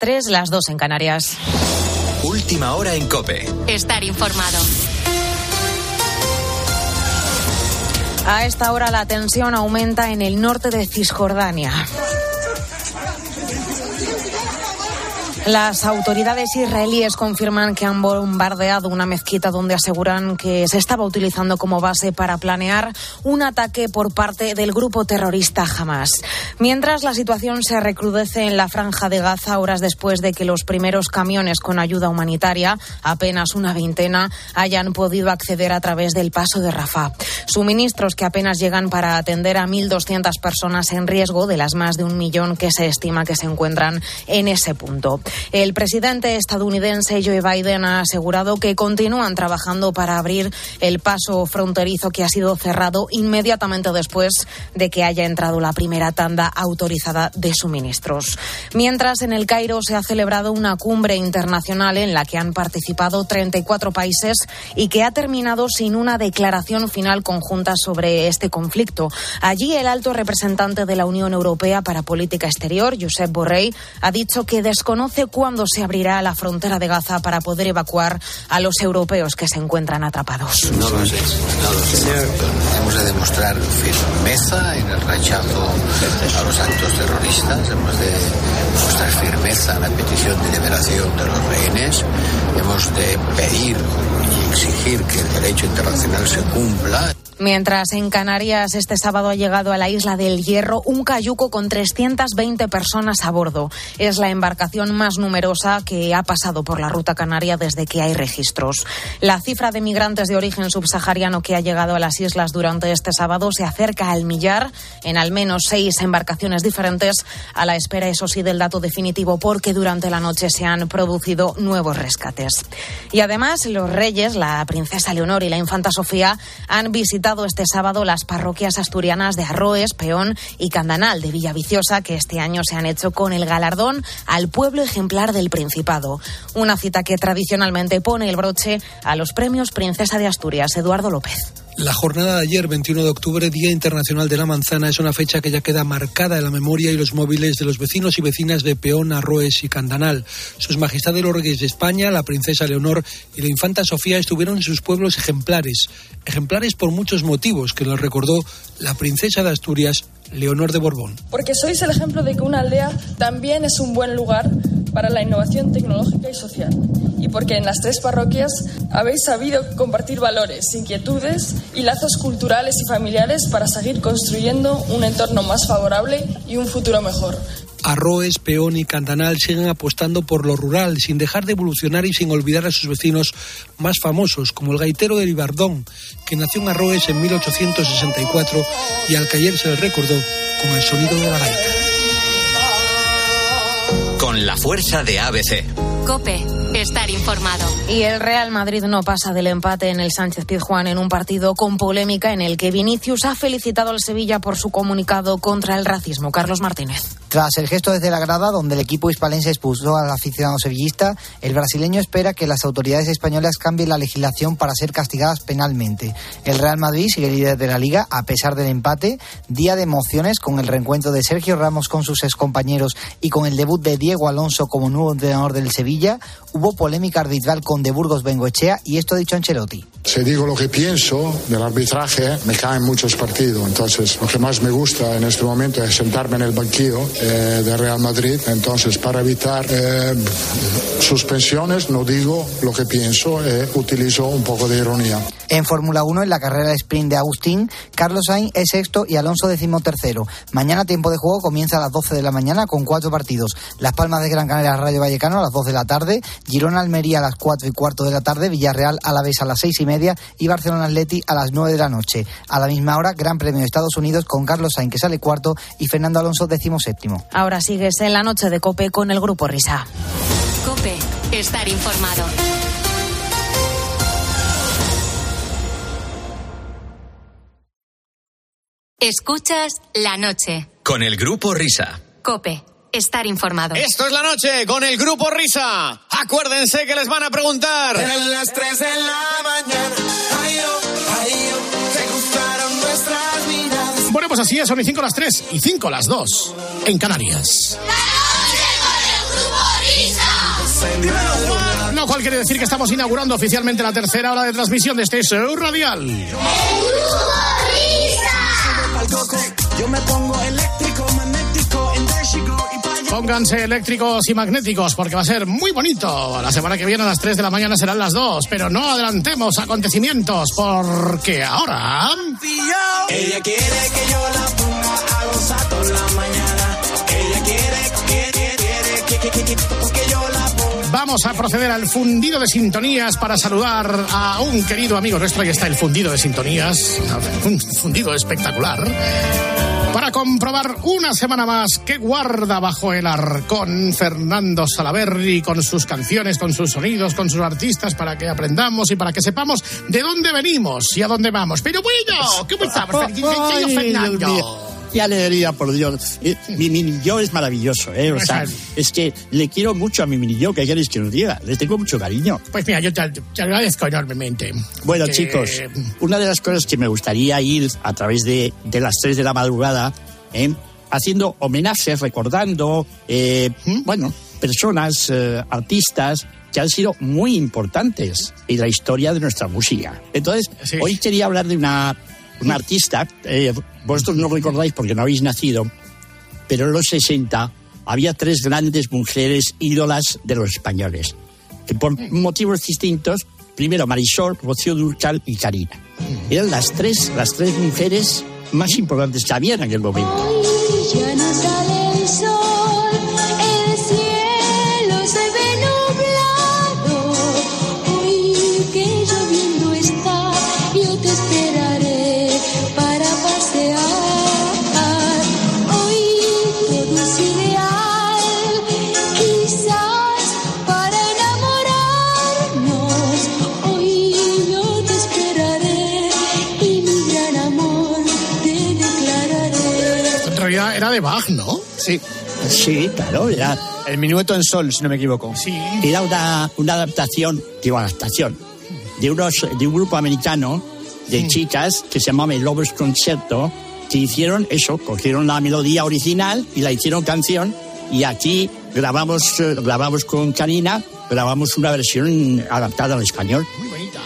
Tres, las dos en Canarias. Última hora en Cope. Estar informado. A esta hora la tensión aumenta en el norte de Cisjordania. Las autoridades israelíes confirman que han bombardeado una mezquita donde aseguran que se estaba utilizando como base para planear un ataque por parte del grupo terrorista Hamas. Mientras la situación se recrudece en la franja de Gaza horas después de que los primeros camiones con ayuda humanitaria, apenas una veintena, hayan podido acceder a través del paso de Rafah. Suministros que apenas llegan para atender a 1.200 personas en riesgo de las más de un millón que se estima que se encuentran en ese punto. El presidente estadounidense Joe Biden ha asegurado que continúan trabajando para abrir el paso fronterizo que ha sido cerrado inmediatamente después de que haya entrado la primera tanda autorizada de suministros. Mientras en el Cairo se ha celebrado una cumbre internacional en la que han participado 34 países y que ha terminado sin una declaración final conjunta sobre este conflicto. Allí el alto representante de la Unión Europea para Política Exterior, Josep Borrell, ha dicho que desconoce cuándo se abrirá la frontera de Gaza para poder evacuar a los europeos que se encuentran atrapados. No lo sé, no lo sé. Hemos de demostrar firmeza en el rechazo a los actos terroristas, hemos de mostrar firmeza en la petición de liberación de los rehenes, hemos de pedir y exigir que el derecho internacional se cumpla. Mientras en Canarias este sábado ha llegado a la isla del Hierro un cayuco con 320 personas a bordo. Es la embarcación más numerosa que ha pasado por la ruta canaria desde que hay registros. La cifra de migrantes de origen subsahariano que ha llegado a las islas durante este sábado se acerca al millar en al menos seis embarcaciones diferentes, a la espera, eso sí, del dato definitivo, porque durante la noche se han producido nuevos rescates. Y además, los reyes, la princesa Leonor y la infanta Sofía, han visitado este sábado las parroquias asturianas de Arroes, Peón y Candanal de Villaviciosa, que este año se han hecho con el galardón al pueblo ejemplar del Principado. Una cita que tradicionalmente pone el broche a los premios Princesa de Asturias, Eduardo López. La jornada de ayer, 21 de octubre, Día Internacional de la Manzana, es una fecha que ya queda marcada en la memoria y los móviles de los vecinos y vecinas de Peón, Arroes y Candanal. Sus majestades los reyes de España, la princesa Leonor y la infanta Sofía estuvieron en sus pueblos ejemplares. Ejemplares por muchos motivos que los recordó la princesa de Asturias, Leonor de Borbón. Porque sois el ejemplo de que una aldea también es un buen lugar para la innovación tecnológica y social. Y porque en las tres parroquias habéis sabido compartir valores, inquietudes y lazos culturales y familiares para seguir construyendo un entorno más favorable y un futuro mejor. Arroes, Peón y Cantanal siguen apostando por lo rural, sin dejar de evolucionar y sin olvidar a sus vecinos más famosos, como el gaitero de Ibardón, que nació en Arroes en 1864 y al que ayer se le recordó con el sonido de la gaita. Con la fuerza de ABC. Cope, estar informado. Y el Real Madrid no pasa del empate en el Sánchez Pizjuán en un partido con polémica en el que Vinicius ha felicitado al Sevilla por su comunicado contra el racismo. Carlos Martínez. Tras el gesto desde la grada, donde el equipo hispalense expulsó al aficionado sevillista, el brasileño espera que las autoridades españolas cambien la legislación para ser castigadas penalmente. El Real Madrid sigue líder de la liga a pesar del empate, día de emociones con el reencuentro de Sergio Ramos con sus excompañeros y con el debut de Diego Alonso como nuevo entrenador del Sevilla. Hubo polémica arbitral con De Burgos Bengoechea y esto ha dicho Ancelotti. Si digo lo que pienso del arbitraje, me caen muchos partidos. Entonces, lo que más me gusta en este momento es sentarme en el banquillo eh, de Real Madrid. Entonces, para evitar eh, suspensiones, no digo lo que pienso, eh, utilizo un poco de ironía. En Fórmula 1, en la carrera de sprint de Agustín, Carlos Sainz es sexto y Alonso decimotercero. Mañana tiempo de juego comienza a las 12 de la mañana con cuatro partidos. Las Palmas de Gran Canaria Rayo Vallecano a las 2 de la tarde, Girona Almería a las 4 y cuarto de la tarde, Villarreal a la vez a las 6 y media y Barcelona Atleti a las 9 de la noche. A la misma hora, Gran Premio de Estados Unidos con Carlos Sainz que sale cuarto y Fernando Alonso decimoséptimo. Ahora sigues en la noche de Cope con el Grupo Risa. Cope, estar informado. Escuchas la noche. Con el Grupo Risa. Cope, estar informado. Esto es la noche con el Grupo Risa. Acuérdense que les van a preguntar. En las 3 de la mañana. Ay, oh, ay, oh, te gustaron nuestras miradas. Bueno, pues así es, son y 5 las 3 y 5 las 2 en Canarias. La noche con el Grupo Risa. cual quiere decir que estamos inaugurando oficialmente la tercera hora de transmisión de este show radial. Yo me pongo eléctrico, Pónganse eléctricos y magnéticos porque va a ser muy bonito. La semana que viene a las 3 de la mañana serán las 2, pero no adelantemos acontecimientos porque ahora... Ella quiere que yo la ponga a toda la mañana. Vamos a proceder al fundido de sintonías para saludar a un querido amigo nuestro. Ahí está el fundido de sintonías, un fundido espectacular. Para comprobar una semana más que guarda bajo el arcón Fernando Salaverri con sus canciones, con sus sonidos, con sus artistas, para que aprendamos y para que sepamos de dónde venimos y a dónde vamos. Pero bueno, ¿cómo estamos, Fernando? Qué alegría, por Dios. Eh, Mi mini yo es maravilloso, ¿eh? O sea, es que le quiero mucho a mi mini yo, que queréis que os diga. Le tengo mucho cariño. Pues mira, yo te, te agradezco enormemente. Bueno, Que- chicos, una de las cosas que me gustaría ir a través de, de las 3 de la madrugada, ¿eh? haciendo homenajes, recordando, eh, bueno, personas, eh, artistas que han sido muy importantes en la historia de nuestra música. Entonces, hoy quería hablar de una, una artista, eh, vosotros no recordáis porque no habéis nacido, pero en los 60 había tres grandes mujeres ídolas de los españoles, que por motivos distintos, primero Marisol, Rocío Durcal y Karina. Eran las tres, las tres mujeres más importantes que había en aquel momento. De Bach, ¿no? Sí. Sí, claro, era... El minueto en sol, si no me equivoco. Sí. Era una, una adaptación, digo adaptación, de, unos, de un grupo americano de chicas que se llamaba el Lobos Concerto, que hicieron eso, cogieron la melodía original y la hicieron canción y aquí grabamos, eh, grabamos con Karina, grabamos una versión adaptada al español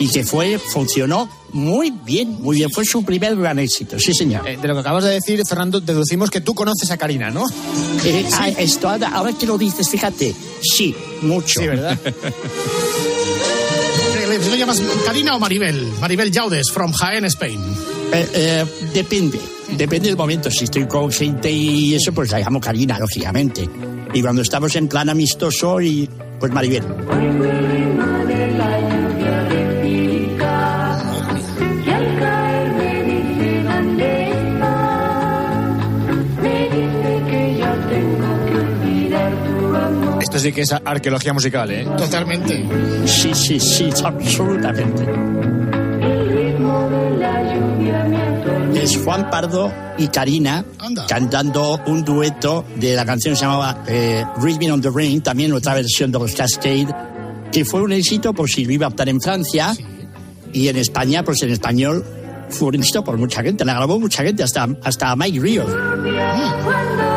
y que fue, funcionó muy bien, muy bien, fue su primer gran éxito, sí señor. Eh, de lo que acabas de decir, Fernando, deducimos que tú conoces a Karina, ¿no? Eh, ah, esto, ahora, que lo dices, fíjate, sí, mucho. Sí, ¿verdad? ¿Le, le llamas Karina o Maribel? Maribel Yaudes, from Jaén, Spain. Eh, eh, depende, depende del momento. Si estoy con gente y eso, pues la llamo Karina, lógicamente. Y cuando estamos en plan amistoso, y pues Maribel. Sí que es arqueología musical, ¿eh? Totalmente. Sí, sí, sí, absolutamente. Es Juan Pardo y Karina cantando un dueto de la canción que se llamaba eh, Rhythm on the Rain, también otra versión de los Cascade, que fue un éxito por si lo iba a optar en Francia y en España, pues en español fue un éxito por mucha gente, la grabó mucha gente, hasta, hasta Mike Ríos. Karin-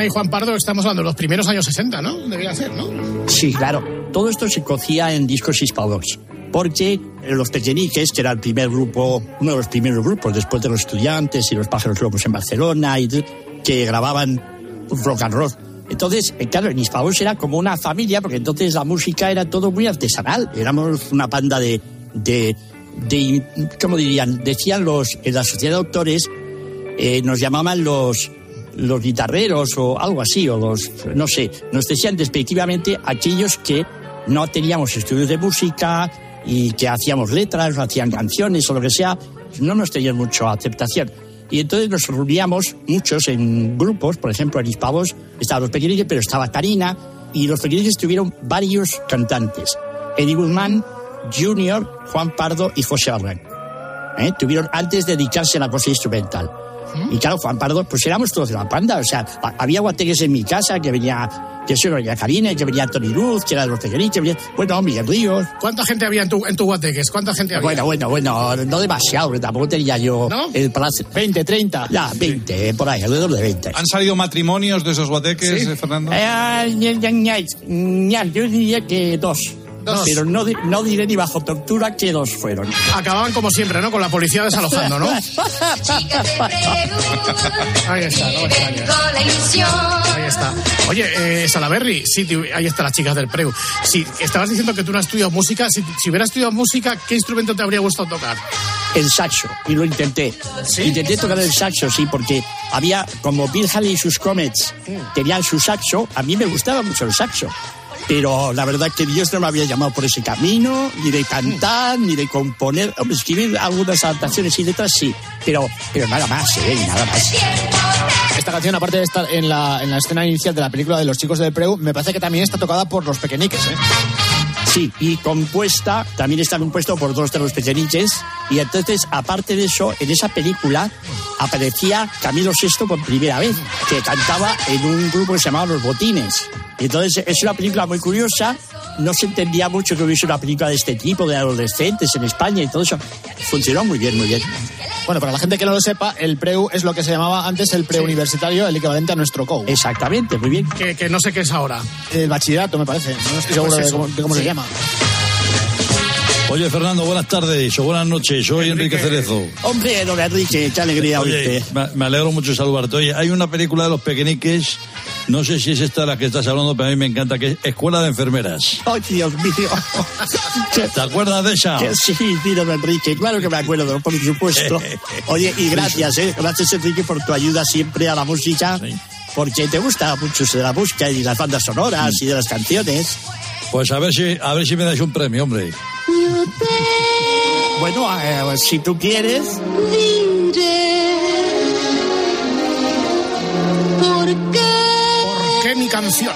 Y Juan Pardo, estamos hablando de los primeros años 60, ¿no? Debía ser, ¿no? Sí, claro. Todo esto se cocía en discos hispanos. Porque los Pequeñiques, que era el primer grupo, uno de los primeros grupos después de los estudiantes y los pájaros locos en Barcelona, y que grababan rock and roll. Entonces, eh, claro, en Hispavox era como una familia, porque entonces la música era todo muy artesanal. Éramos una banda de, de, de ¿cómo dirían? Decían los, en la sociedad de autores, eh, nos llamaban los, los guitarreros o algo así, o los, no sé, nos decían despectivamente aquellos que no teníamos estudios de música y que hacíamos letras, o hacían canciones o lo que sea, no nos tenían mucha aceptación. Y entonces nos reuníamos muchos en grupos, por ejemplo, en Hispavos estaban los pequeñiques, pero estaba Karina, y los pequeñiques tuvieron varios cantantes. Eddie Guzmán, Junior, Juan Pardo y José Arran. ¿eh? Tuvieron antes de dedicarse a la cosa instrumental. Y claro, Juan Pardo, pues éramos todos de la panda. O sea, ha- había guateques en mi casa que venía, que eso venía Karina, que venía Tony Luz, que era de los que venía, bueno, Miguel Ríos. ¿Cuánta gente había en tu, en tu guateques? ¿Cuánta gente había? Bueno, bueno, bueno, no demasiado, porque tampoco tenía yo el palacio. 20, 30. Ya, 20, por ahí, alrededor de 20. ¿Han salido matrimonios de esos guateques, eh, Fernando? Eh, yo diría que dos. Dos. Pero no, no diré ni bajo tortura que dos fueron. Acababan como siempre, ¿no? Con la policía desalojando, ¿no? Ahí está, no. Ahí está. Oye, eh, Salaberry, sí, tío, ahí están las chicas del Preu. Sí, estabas diciendo que tú no has estudiado música. Si, si hubieras estudiado música, ¿qué instrumento te habría gustado tocar? El saxo, y lo intenté. Intenté tocar el saxo, sí, porque había, como Bill Haley y sus Comets tenían su saxo, a mí me gustaba mucho el saxo. Pero la verdad que Dios no me había llamado por ese camino, ni de cantar, ni de componer. Escribir algunas adaptaciones y letras sí, pero, pero nada más, ¿eh? Nada más. Esta canción, aparte de estar en la, en la escena inicial de la película de los chicos del Preu, me parece que también está tocada por los pequeñiques, ¿eh? Sí, y compuesta, también está compuesto por dos de los pequeñiches. Y entonces, aparte de eso, en esa película aparecía Camilo VI por primera vez, que cantaba en un grupo que se llamaba Los Botines. Y entonces, es una película muy curiosa. No se entendía mucho que hubiese una película de este tipo, de adolescentes en España y todo eso. Funcionó muy bien, muy bien. Bueno, para la gente que no lo sepa, el Preu es lo que se llamaba antes el preuniversitario, el equivalente a nuestro COU. Exactamente, muy bien. Que, que no sé qué es ahora. El bachillerato, me parece. No estoy seguro Pues de cómo, de cómo se llama. Oye, Fernando, buenas tardes o buenas noches. Soy Enrique, Cerezo. Hombre, don Enrique, qué alegría Oye, oírte. me, alegro mucho de saludarte. Oye, hay una película de los pequeñiques, no sé si es esta la que estás hablando, pero a mí me encanta, que es Escuela de Enfermeras. ¡Ay, Dios mío! ¿Te acuerdas de esa? Sí, sí, don Enrique, claro que me acuerdo, por supuesto. Oye, y gracias, ¿eh? Gracias, Enrique, por tu ayuda siempre a la música, porque te gusta mucho de la música y las bandas sonoras y de las canciones. Pues a ver si, a ver si me dais un premio, hombre. Bueno, eh, si tú quieres... ¿Por qué? ¿Por qué mi canción?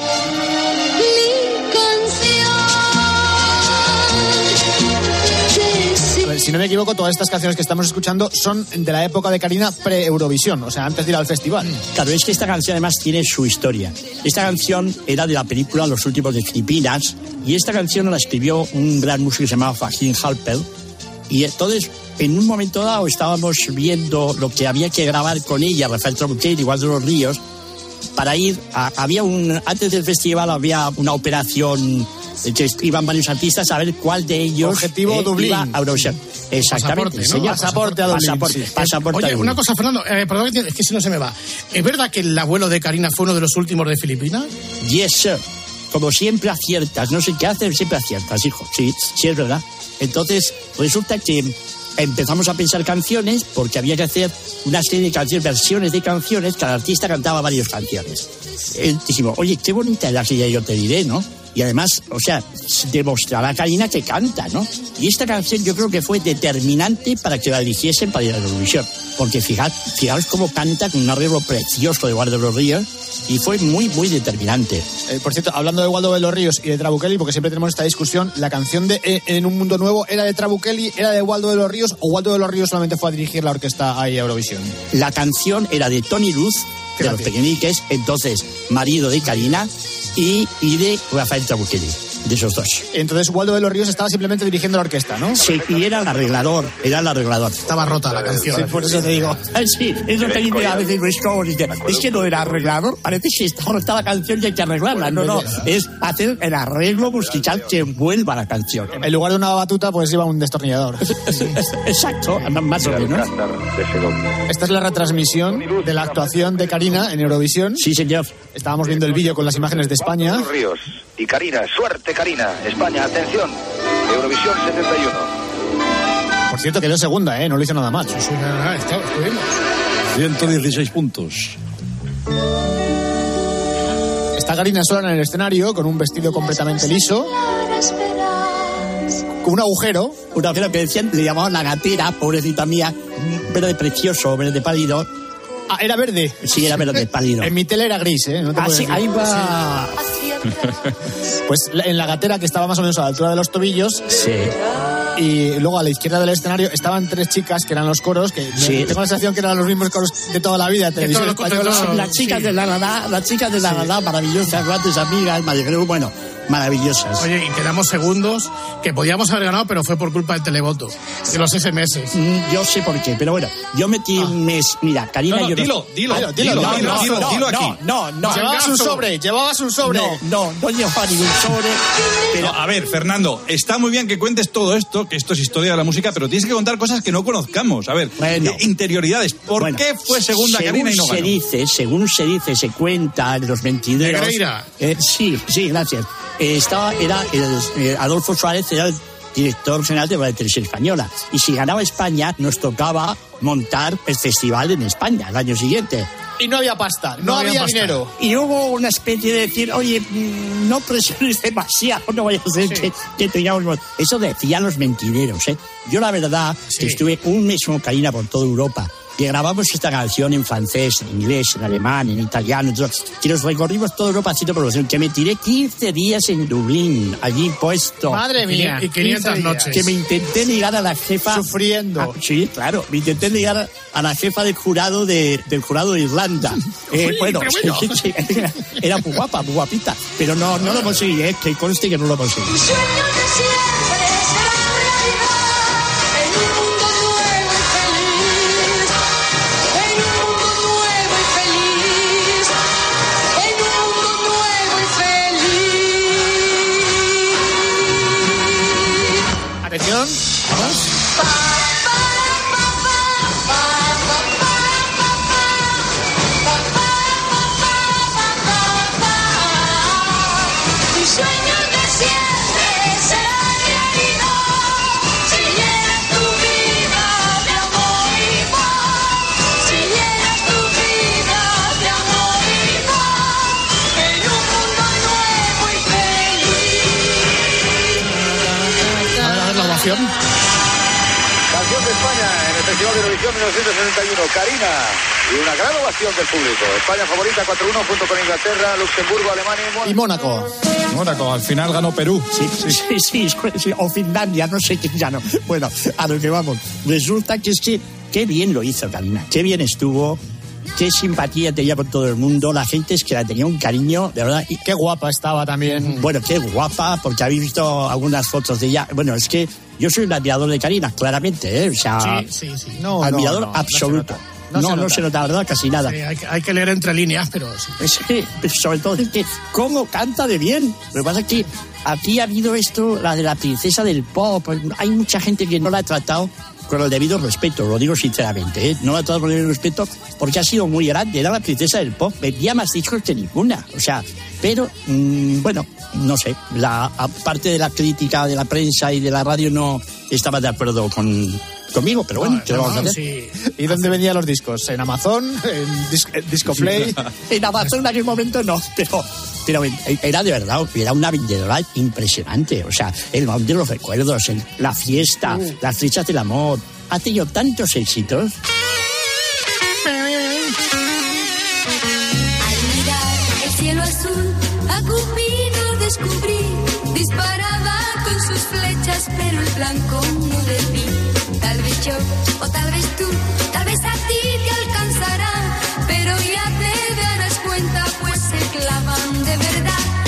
Si no me equivoco, todas estas canciones que estamos escuchando son de la época de Karina pre-Eurovisión, o sea, antes de ir al festival. Claro, es que esta canción además tiene su historia. Esta canción era de la película Los últimos de Filipinas y esta canción la escribió un gran músico que se llamaba Joaquín Halper y entonces en un momento dado estábamos viendo lo que había que grabar con ella, Rafael Trabuquel, igual de los Ríos, para ir había un antes del festival había una operación que iban varios artistas a ver cuál de ellos Objetivo eh, Dublín. iba a Eurovisión. Exactamente, Pasaporte, ¿no? señor. Pasaporte a Dublín, Pasaporte, sí. pasaporte a Oye, Dublín. una cosa, Fernando, eh, perdón, es que si no se me va. ¿Es verdad que el abuelo de Karina fue uno de los últimos de Filipinas? Yes, sir. Como siempre aciertas, no sé qué haces, siempre aciertas, hijo. Sí, sí es verdad. Entonces, resulta que empezamos a pensar canciones porque había que hacer una serie de canciones, versiones de canciones, cada artista cantaba varias canciones. Dijimos, oye, qué bonita es la que ya yo te diré, ¿no? Y además, o sea, demostrará a Karina que canta, ¿no? Y esta canción yo creo que fue determinante para que la eligiesen para ir a la Eurovisión. Porque fijad, fijaos cómo canta con un arreglo precioso de Guardia de los Ríos y fue muy, muy determinante. Eh, por cierto, hablando de Waldo de los Ríos y de Trabuchelli, porque siempre tenemos esta discusión, la canción de eh, En un mundo nuevo era de Trabuchelli, era de Waldo de los Ríos, o Waldo de los Ríos solamente fue a dirigir la orquesta ahí a Eurovisión. La canción era de Tony Luz, de los pequeñiques, entonces marido de Karina, y, y de Rafael Trabuchelli, de esos dos. Entonces Waldo de los Ríos estaba simplemente dirigiendo la orquesta, ¿no? Sí, y era el arreglador, era el arreglador. Estaba rota la canción. Sí, por eso te digo. Sí, es lo que dice a veces Luis Cobos, dice, es que no era arreglador, parece que está rota la canción y hay que arreglarla. No, no, es hacer el arreglo musical que vuelva la canción. En lugar de una batuta, pues iba un destornillador. Exacto, más o menos. Esta es la retransmisión de la actuación de Karina en Eurovisión. Sí, señor. Estábamos viendo el vídeo con las imágenes de España. Ríos y Karina, suerte Karina, España, atención, Eurovisión 71. Por cierto, quedó segunda, ¿eh? No lo hizo nada mal. 116 puntos. Está Karina sola en el escenario con un vestido completamente liso, con un agujero. Una agujero que decían, le llamaban la gatera, pobrecita mía, verde precioso, verde pálido. Ah, era verde. Sí, era verde pálido. En mi tele era gris, ¿eh? No te Ah, sí, ahí va. Pues en la gatera que estaba más o menos a la altura de los tobillos. Sí. y luego a la izquierda del escenario estaban tres chicas que eran los coros, que Sí. tengo la sensación que eran los mismos coros de toda la vida televisión española. Las chicas sí. de la Nada, las chicas de la Nada, maravillosas, grandes amigas, Madre bueno, maravillosas. Oye, y quedamos segundos que podíamos haber ganado, pero fue por culpa del televoto, de los SMS. Mm, Yo sé por qué, pero bueno, yo metí un mes. Mira, Karina, No, no, yo dilo, dilo, Dilo, dilo, dilo, dilo, no, dilo, no, dilo no, aquí. No, no, Llevabas un sobre, llevabas un sobre. No, no, no llevaba ningún sobre. Pero, No, a ver, Fernando, está muy bien que cuentes todo esto, que esto es historia de la música, pero tienes que contar cosas que no conozcamos. A ver, Bueno. eh, interioridades. ¿Por Bueno, qué fue segunda según Karina y no se ganó? dice, según se dice, se cuenta en los mentideros. Negreira. Eh, sí, sí, gracias. Eh, estaba, era el, eh, Adolfo Suárez era el director general de la televisión española. Y si ganaba España, nos tocaba montar el festival en España el año siguiente. Y no había pasta, no, No había dinero. Y hubo una especie de decir, oye, mm, no presiones demasiado, no vaya a ser que, que tengamos... Eso decían los mentideros, ¿eh? Yo la verdad Sí. que estuve un mes con Karina por toda Europa. Que grabamos esta canción en francés, en inglés, en alemán, en italiano, todo, que nos recorrimos toda Europa haciendo promoción, que me tiré 15 días en Dublín, allí puesto. Madre mía. Y 500 15 días. noches. Que me intenté ligar a la jefa. Sufriendo. Ah, sí, claro. Me intenté ligar a la jefa del jurado de, del jurado de Irlanda. Eh, Uy, bueno, bueno. sí, sí, era, era muy guapa, muy guapita. Pero no, no lo conseguí, eh, que conste que no lo conseguí. Sueños de siempre ovación. Canción de España en el Festival de Eurovisión 1961. Karina. Y una gran ovación del público. España favorita 4-1 junto con Inglaterra, Luxemburgo, Alemania y Y Mónaco. Mónaco, al final ganó Perú. Sí, sí, sí, sí, o Finlandia, no sé quién ya no. Bueno, a lo que vamos. Resulta que es que, qué bien lo hizo Karina, qué bien estuvo, qué simpatía tenía con todo el mundo. La gente es que la tenía un cariño, de verdad. Y, Qué guapa estaba también. bueno, qué guapa, porque habéis visto algunas fotos de ella. Bueno, es que yo soy un admirador de Karina, claramente, ¿eh? O sea, Sí, sí, sí. No, admirador no, no, absoluto. No, No no, se nota. se nota, ¿verdad? Casi nada. Sí, hay, que- hay que leer entre líneas, pero sí. Es que, sobre todo, es que, ¿cómo canta de bien? Lo que pasa es que aquí ha habido esto, la de la princesa del pop. Hay mucha gente que no la ha tratado con el debido respeto, lo digo sinceramente, ¿eh? No la ha tratado con el respeto porque ha sido muy grande. Era la princesa del pop, vendía más discos que ninguna. O sea, pero, mm, bueno, no sé, la aparte de la crítica de la prensa y de la radio no estaba de acuerdo con, conmigo, pero bueno, ¿qué le vamos a No, hacer? sí. ¿Y dónde vendían los discos? ¿En Amazon? ¿En Dis- en Disco Play? En Amazon en aquel momento no, pero, pero era de verdad, era una vendedora impresionante. O sea, el baúl de los recuerdos, el- la fiesta, las flechas del amor. Ha tenido tantos éxitos. Al mirar el cielo azul, a Cupido descubrí. Disparaba con sus flechas, pero el blanco no vi. Tal vez yo, o tal vez tú, tal vez a ti te alcanzará. Pero ya te darás cuenta, pues se clavan de verdad.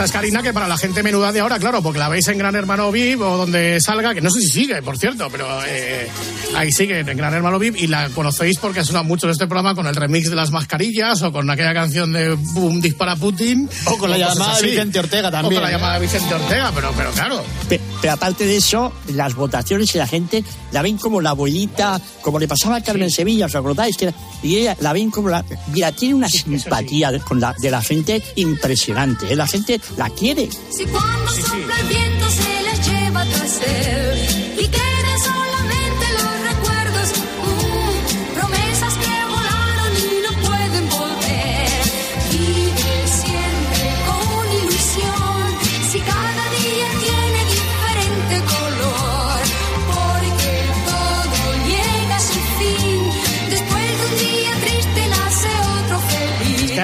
Esta es Karina, que para la gente menuda de ahora, claro, porque la veis en Gran Hermano VIP o donde salga, que no sé si sigue, por cierto, pero eh, ahí sigue en Gran Hermano VIP y la conocéis porque ha sonado mucho en este programa con el remix de las mascarillas o con aquella canción de Boom Dispara Putin. O con la cosas llamada de. Vicente Ortega O también, con la ¿eh? llamada de Vicente Ortega, pero, pero claro. Pe- Pero aparte de eso, las votaciones y la gente la ven como la abuelita, como le pasaba a Carmen Sevilla, ¿os acordáis? Que era- y ella la ven como la... Mira, tiene una simpatía de, con la, de la gente impresionante. ¿eh? La gente la quiere. Si cuando sopla el viento se les lleva tras él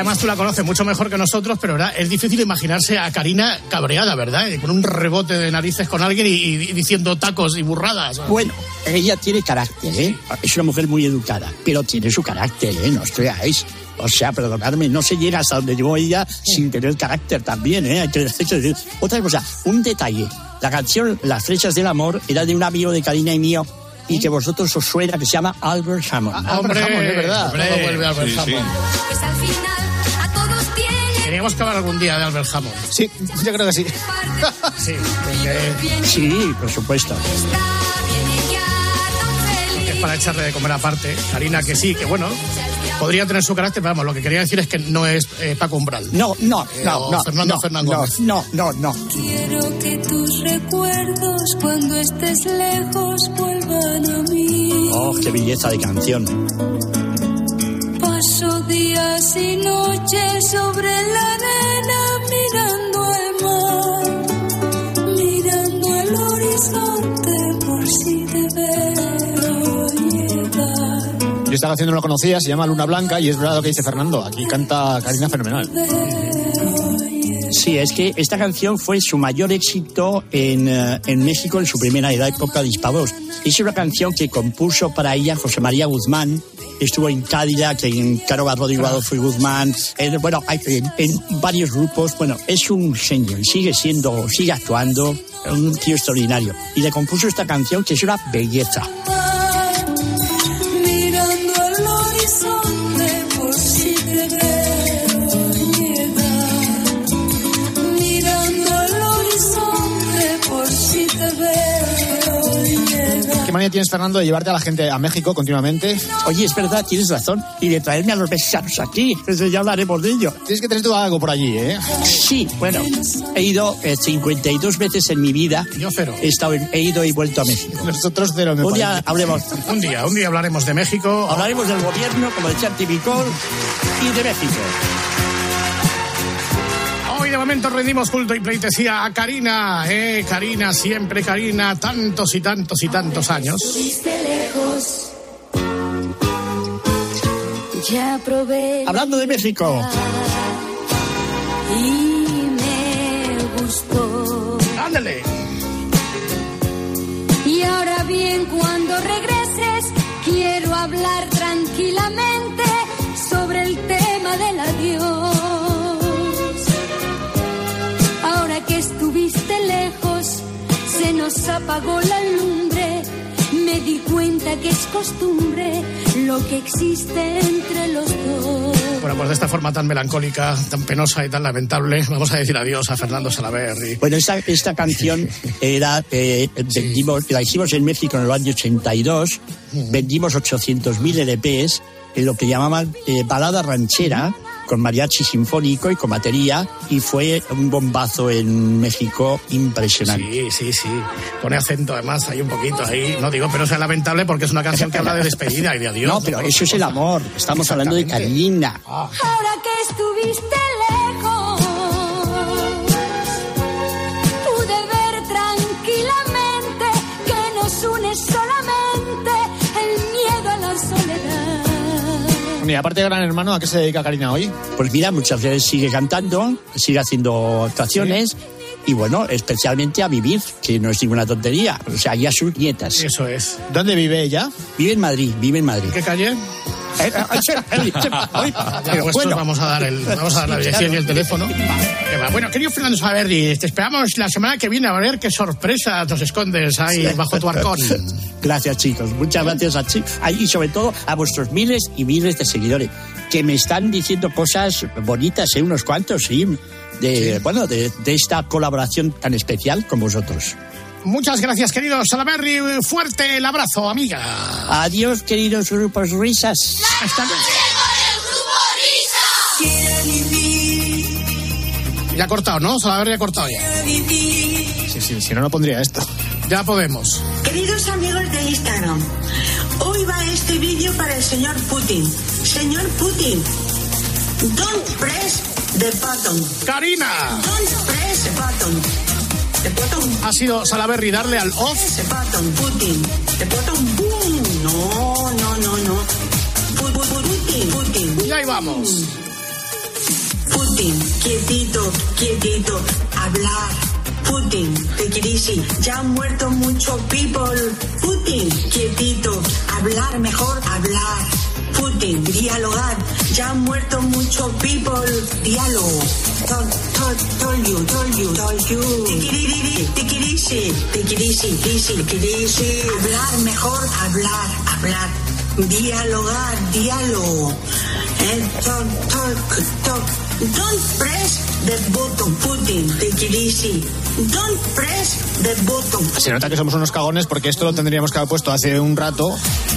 además tú la conoces mucho mejor que nosotros, pero ¿verdad? es difícil imaginarse a Karina cabreada, ¿verdad? Con un rebote de narices con alguien y, y diciendo tacos y burradas. Bueno, ella tiene carácter, ¿eh? Es una mujer muy educada, pero tiene su carácter, ¿eh? No os creáis. O sea, perdonadme, no se llega hasta donde llegó ella sin tener carácter también, ¿eh? Hay que decir- Otra cosa, un detalle. La canción Las flechas del amor era de un amigo de Karina y mío y que vosotros os suena, que se llama Albert Hammond. hombre, Albert Hammond, es verdad. hombre. Vuelve a Albert Sí, sí. Hammond. Pues al final tiene Teníamos que hablar algún día de Albert Hammond. Sí, yo creo que sí. sí, porque Sí, por supuesto. es para echarle de comer aparte. Karina, que sí, que bueno, podría tener su carácter, pero vamos, lo que quería decir es que no es eh, Paco Umbral. No, no, Eh, no, Fernando no, Fernando no, no, no, no, Quiero que tus recuerdos cuando estés lejos vuelvan a mí. Oh, qué belleza de canción. Paso días y noches sobre la arena mirando el mar, mirando el horizonte por si te veo llegar. Yo esta canción no la conocía, se llama Luna Blanca y es verdad lo que dice Fernando. Aquí canta Karina fenomenal. Sí, es que esta canción fue su mayor éxito en, eh, en México en su primera época de Hispados. Es una canción que compuso para ella José María Guzmán. Estuvo en Cadillac, en Caro Barro de Fue Guzmán. en- bueno, hay- en, en varios grupos. Bueno, es un genio y sigue siendo, sigue actuando. Un tío extraordinario. Y le compuso esta canción que es una belleza. Manía tienes, Fernando, de llevarte a la gente a México continuamente? Oye, es verdad, tienes razón. Y de traerme a los mexicanos aquí. Eso ya hablaremos de ello. Tienes que tener tú algo por allí, ¿eh? Sí, bueno, he ido eh, 52 veces en mi vida. Yo cero. He, estado en- he ido y vuelto a México. Nosotros cero, me Un día parece. hablemos. Un día, un día hablaremos de México. Hablaremos del gobierno, como decía Timicol, y de México. Momento rendimos culto y pleitesía a Karina, eh, Karina, siempre Karina, tantos y tantos y tantos años. Estuviste lejos. Ya probé. Hablando de México. Y me gustó. Ándale. Y ahora bien, cuando regreses, quiero hablar tranquilamente sobre el tema del adiós. Nos apagó la lumbre. Me di cuenta que es costumbre lo que existe entre los dos. Bueno, pues de esta forma tan melancólica, tan penosa y tan lamentable, vamos a decir adiós a Fernando Salaverri. Bueno, esta, esta canción era, eh, vendimos, la hicimos en México en el año 82, vendimos 800.000 LPs en lo que llamaban eh, balada ranchera, con mariachi sinfónico y con batería, y fue un bombazo en México impresionante. Sí, sí, sí. Pone acento además, hay un poquito ahí. No digo, pero es lamentable porque es una canción que habla de despedida y de adiós. No, pero eso es el amor. Estamos hablando de Karina. Ah. Ahora que estuviste lejos, pude ver tranquilamente que nos une solamente Aparte de Gran Hermano, ¿a qué se dedica Karina hoy? Pues mira, muchas veces sigue cantando, sigue haciendo actuaciones. Y bueno, especialmente a vivir, que no es ninguna tontería. O sea, ya sus nietas. Eso es. ¿Dónde vive ella? Vive en Madrid, vive en Madrid. ¿Qué calle? Pero bueno. vamos a dar el, vamos a dar la dirección y el teléfono. Bueno, querido Fernando Salaverri, te esperamos la semana que viene a ver qué sorpresa nos escondes ahí bajo tu arcón. Gracias, chicos. Muchas gracias a chi- a- y sobre todo a vuestros miles y miles de seguidores que me están diciendo cosas bonitas, ¿eh? unos cuantos, sí. De, Bueno, de, de esta colaboración tan especial con vosotros. Muchas gracias, querido Salaverri. Fuerte el abrazo, amiga. Adiós, queridos grupos risas. Hasta luego. Ya ha cortado, ¿no? Salaverri ha cortado ya. Sí, sí, si no, no pondría esto. Ya podemos. Queridos amigos de Instagram, hoy va este vídeo para el señor Putin. Señor Putin, don't press the button. Karina. Ha sido Salaverri darle al off. Putin. No, no, no, no. Pu- pu- Putin, Putin. Y ahí vamos. Putin, quietito, quietito, hablar. Putin, crisis, ya han muerto muchos people. Putin, quietito, hablar mejor, hablar. Putin, dialogar. Ya han muerto muchos people, diálogo. Tol, tol, tol you, tol you, tol you. Tikiriri, tikirisi, tikirisi, tikirisi, tikirisi. Hablar mejor, hablar, hablar. Dialogar, diálogo. Eh, tol, tol, tol. Don't press the button, Putin, take it easy. Don't press the button. Se nota que somos unos cagones porque esto lo tendríamos que haber puesto hace un rato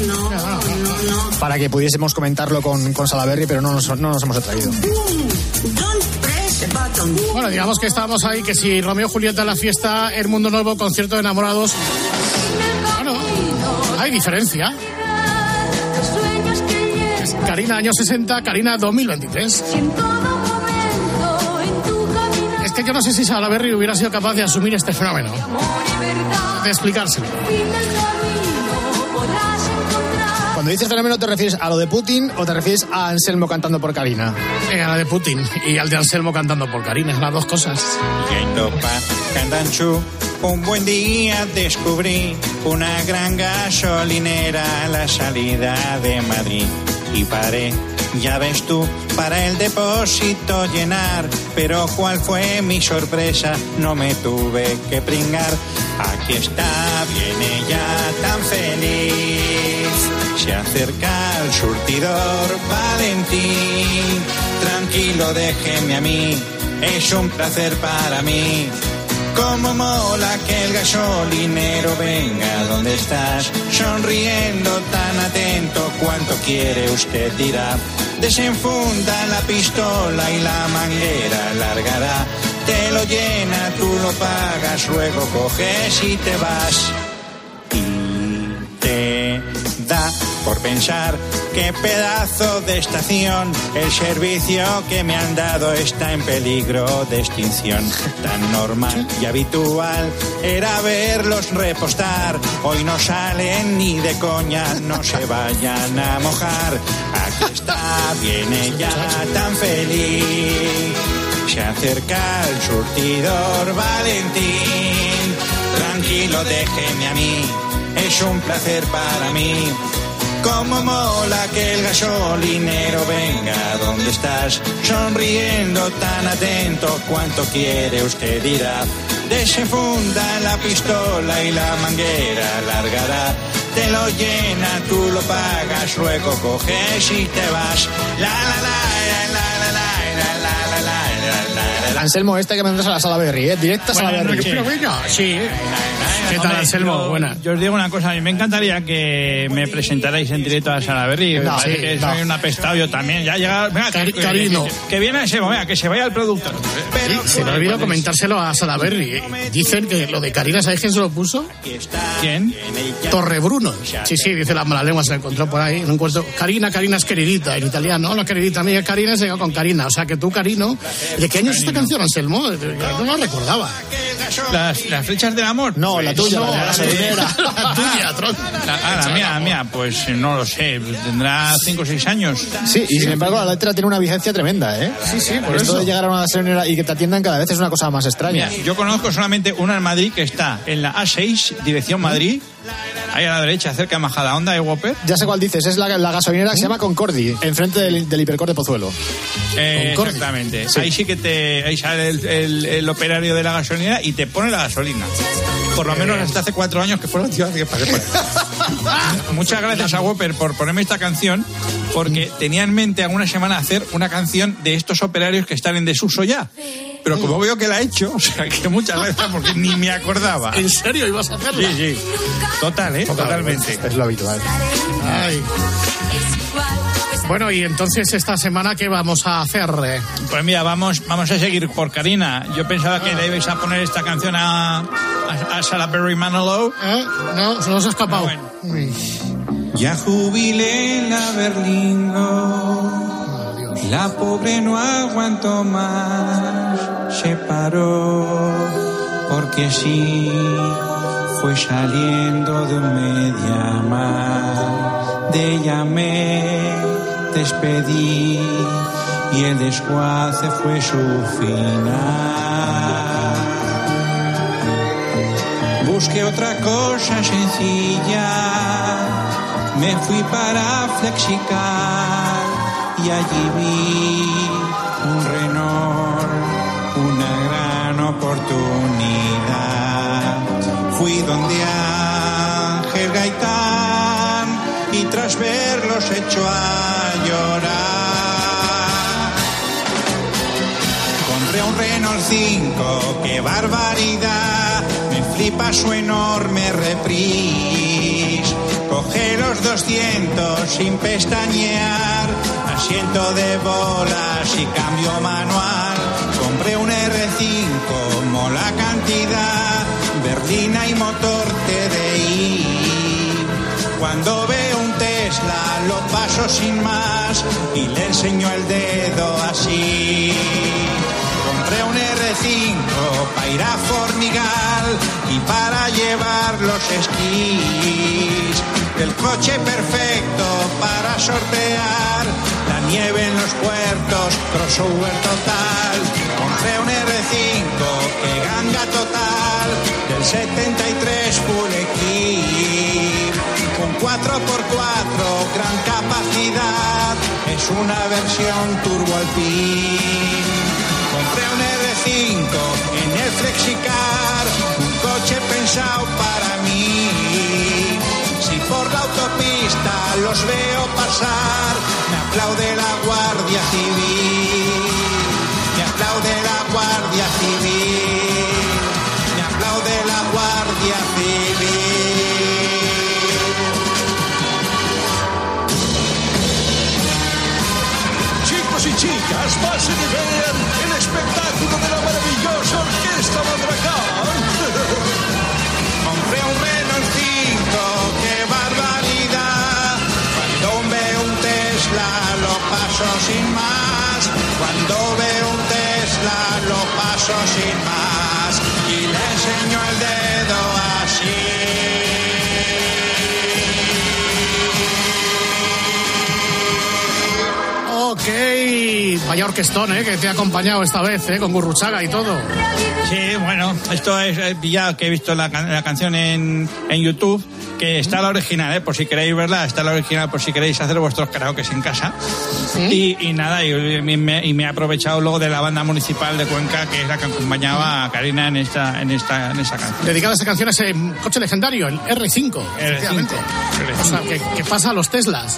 No, no, no. para que pudiésemos comentarlo con, con Salaberry, pero no nos, no nos hemos atraído. Don't press the button. Bueno, digamos que estábamos ahí, que si Romeo y Julieta en la fiesta, El Mundo Nuevo, concierto de enamorados. Bueno, hay diferencia. Es Karina años 60, Karina 2023. Que yo no sé si Salaberry hubiera sido capaz de asumir este fenómeno, de explicárselo. Cuando dices fenómeno, ¿te refieres a lo de Putin o te refieres a Anselmo cantando por Karina? Eh, a la de Putin y al de Anselmo cantando por Karina, las dos cosas. Un buen día descubrí una gran gasolinera a la salida de Madrid. Y paré, ya ves tú, para el depósito llenar. Pero cuál fue mi sorpresa, no me tuve que pringar. Aquí está, viene ya tan feliz. Se acerca al surtidor Valentín. Tranquilo, déjeme a mí, es un placer para mí. Como mola que el gasolinero venga donde estás, sonriendo tan atento, cuánto quiere usted dirá. Desenfunda la pistola y la manguera largará. Te lo llena, tú lo pagas, luego coges y te vas. Y te da por pensar qué pedazo de estación el servicio que me han dado está en peligro de extinción. Tan normal y habitual era verlos repostar. Hoy no salen ni de coña, no se vayan a mojar. Aquí está, viene ya tan feliz. Se acerca el surtidor Valentín. Tranquilo, déjeme a mí, es un placer para mí. Como mola que el gasolinero venga, ¿dónde estás? Sonriendo tan atento, ¿cuánto quiere usted dirá? Desenfunda la pistola y la manguera largará. Te lo llena, tú lo pagas, luego coges y te vas. La la la la la la la la Anselmo, este que mandas a la Salaberry, ¿eh? Directa a Bueno, Salaberry. pero venga, sí. ¿Qué tal, Hombre, Anselmo? yo- Buena. Yo os digo una cosa, a mí me encantaría que me presentarais en directo a Salaberry. Me No, sí, que no. soy un apestado yo también. Ya llega, venga, Cari- que, Carino. que, que viene Anselmo, venga, que se vaya el productor. Sí, se me ha olvidado comentárselo a Salaberry. ¿eh? Dicen que lo de Karina, ¿sabéis quién se lo puso? ¿Quién? Torrebruno. Sí, sí, dice la mala lengua, se la encontró por ahí. En un cuarto. Karina, Karina es queridita en italiano. No, queridita mía, Karina se llegó con Karina. O sea que tú, Carino. ¿De qué año es esta canción, Anselmo? Yo no la recordaba. Las, las flechas del amor. No, la tuya, No, la la la tuya, tron. La, ah, la mía, la mía, pues no lo sé, tendrá 5 o 6 años. Sí, y sin embargo la letra tiene una vigencia tremenda, ¿eh? Sí, sí, por Esto eso. de llegar a una gasolinera y que te atiendan cada vez es una cosa más extraña. Mira, yo conozco solamente una en Madrid que está en la A6, dirección Madrid, ahí a la derecha, cerca de Majadahonda de Whopper. Ya sé cuál dices, es la, la gasolinera que se llama Concordi, enfrente del, del hipercor de Pozuelo. Eh, exactamente. Sí. Ahí sí que te, ahí sale el, el- el operario de la gasolinera y te pone la gasolina. Por lo menos hasta hace cuatro años que fue la última vez que pasé por. Muchas gracias a Whopper por ponerme esta canción, porque tenía en mente alguna semana hacer una canción de estos operarios que están en desuso ya. Pero como veo que la he hecho, o sea que muchas gracias porque ni me acordaba. ¿En serio ibas a hacerla? Sí, sí. Total, ¿eh? Totalmente. Es lo habitual. Ay. Bueno, y entonces esta semana, ¿qué vamos a hacer? eh? Pues mira, vamos, vamos a seguir por Karina. Yo pensaba que le ibais a poner esta canción a, a, a Sarah Perry Manilow. ¿Eh? No, se nos ha escapado. Bueno. Ya jubilé la Berlingo. La pobre no aguantó más. Se paró. Porque sí. Fue saliendo de media mar. De ella me despedí. y el desguace fue su final. Busqué otra cosa sencilla, me fui para Flexicar y allí vi un Renault, una gran oportunidad. Fui donde Ángel Gaitán y tras verlos echó a llorar. Compré un Renault 5, qué barbaridad, me flipa su enorme reprise. Coge los 200 sin pestañear, asiento de bolas y cambio manual. Compré un R5, mola cantidad, berlina y motor TDI. Cuando veo un Tesla lo paso sin más y le enseño el dedo así. Compré un R5 para ir a Formigal y para llevar los esquís. El coche perfecto para sortear la nieve en los puertos, crossover total. Compré un R5 que ganga total del 73 full. Con 4x4 gran capacidad, es una versión turbo alpine. Compré un R5 en el Flexicar, un coche pensado para mí. Por la autopista los veo pasar, me aplaude la Guardia Civil. Me aplaude la Guardia Civil. Me aplaude la Guardia Civil. Chicos y chicas, pasen y vean el espectáculo de sin más. Y le enseño el dedo así. Ok, vaya orquestón, ¿eh? Que te ha acompañado esta vez, ¿eh? Con Gurruchaga y todo. Sí, bueno, esto es eh, ya que he visto la, can- la canción en, en YouTube, que está la original, ¿eh? por si queréis verla, está la original por si queréis hacer vuestros karaoke en casa. Y, y nada, y, y me, y me he aprovechado luego de la banda municipal de Cuenca, que es la que acompañaba a Karina en esta, en esta, en esa canción. Dedicada a esa canción a ese coche legendario, el R5. efectivamente. O sea, que, que pasa a los Teslas.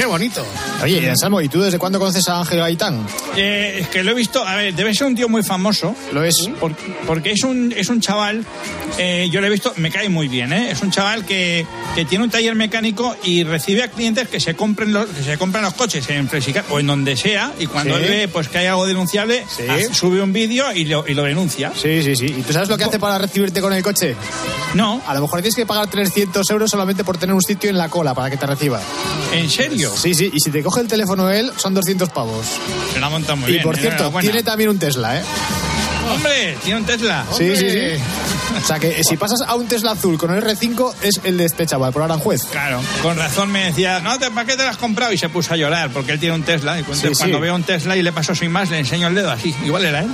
Qué bonito. Oye, Anselmo, ¿y tú desde cuándo conoces a Ángel Gaitán? Eh, es que lo he visto, a ver, debe ser un tío muy famoso. Lo es. Por- porque es un, es un chaval, eh, yo lo he visto, me cae muy bien, ¿eh? Es un chaval que, que tiene un taller mecánico y recibe a clientes que se compren los, que se compran los coches en Flexicar o en donde sea y cuando Sí. él ve pues que hay algo denunciable, hace- sube un vídeo y lo, y lo denuncia. Sí, sí, sí. ¿Y tú sabes lo que hace para recibirte con el coche? No. A lo mejor tienes que pagar 300 euros solamente por tener un sitio en la cola para que te reciba. ¿En serio? Sí, sí. Y si te coge el teléfono él, son 200 pavos. Se la monta muy y bien. por cierto, enhorabuena. tiene también un Tesla, ¿eh? Hombre, tiene un Tesla. Sí, sí, sí. O sea que si pasas a un Tesla azul con el R5 es el de este chaval, por Aranjuez. Claro, con razón me decía, no, te- ¿para qué te lo has comprado? Y se puso a llorar porque él tiene un Tesla. Y cuando, Sí, sí. cuando veo un Tesla y le paso sin más, le enseño el dedo así. Igual era él.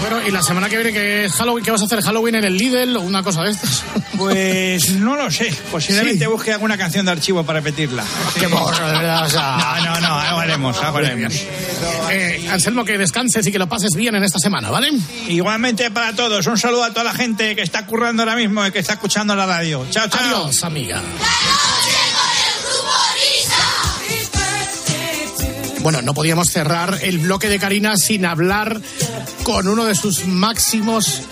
Bueno, y la semana que viene, que es Halloween, ¿qué vas a hacer? ¿Halloween en el Lidl o una cosa de estas? Pues no lo sé. Posiblemente busque alguna canción de archivo para repetirla. Qué morro, de verdad, o sea. No, no, no, algo haremos, algo haremos. Eh, Anselmo, que descanses y que lo pases bien en esta semana, ¿vale? Igualmente para todos, un saludo a toda la gente que está currando ahora mismo y que está escuchando la radio. Chao, chao. Adiós, amiga. Bueno, no podíamos cerrar el bloque de Karina sin hablar con uno de sus máximos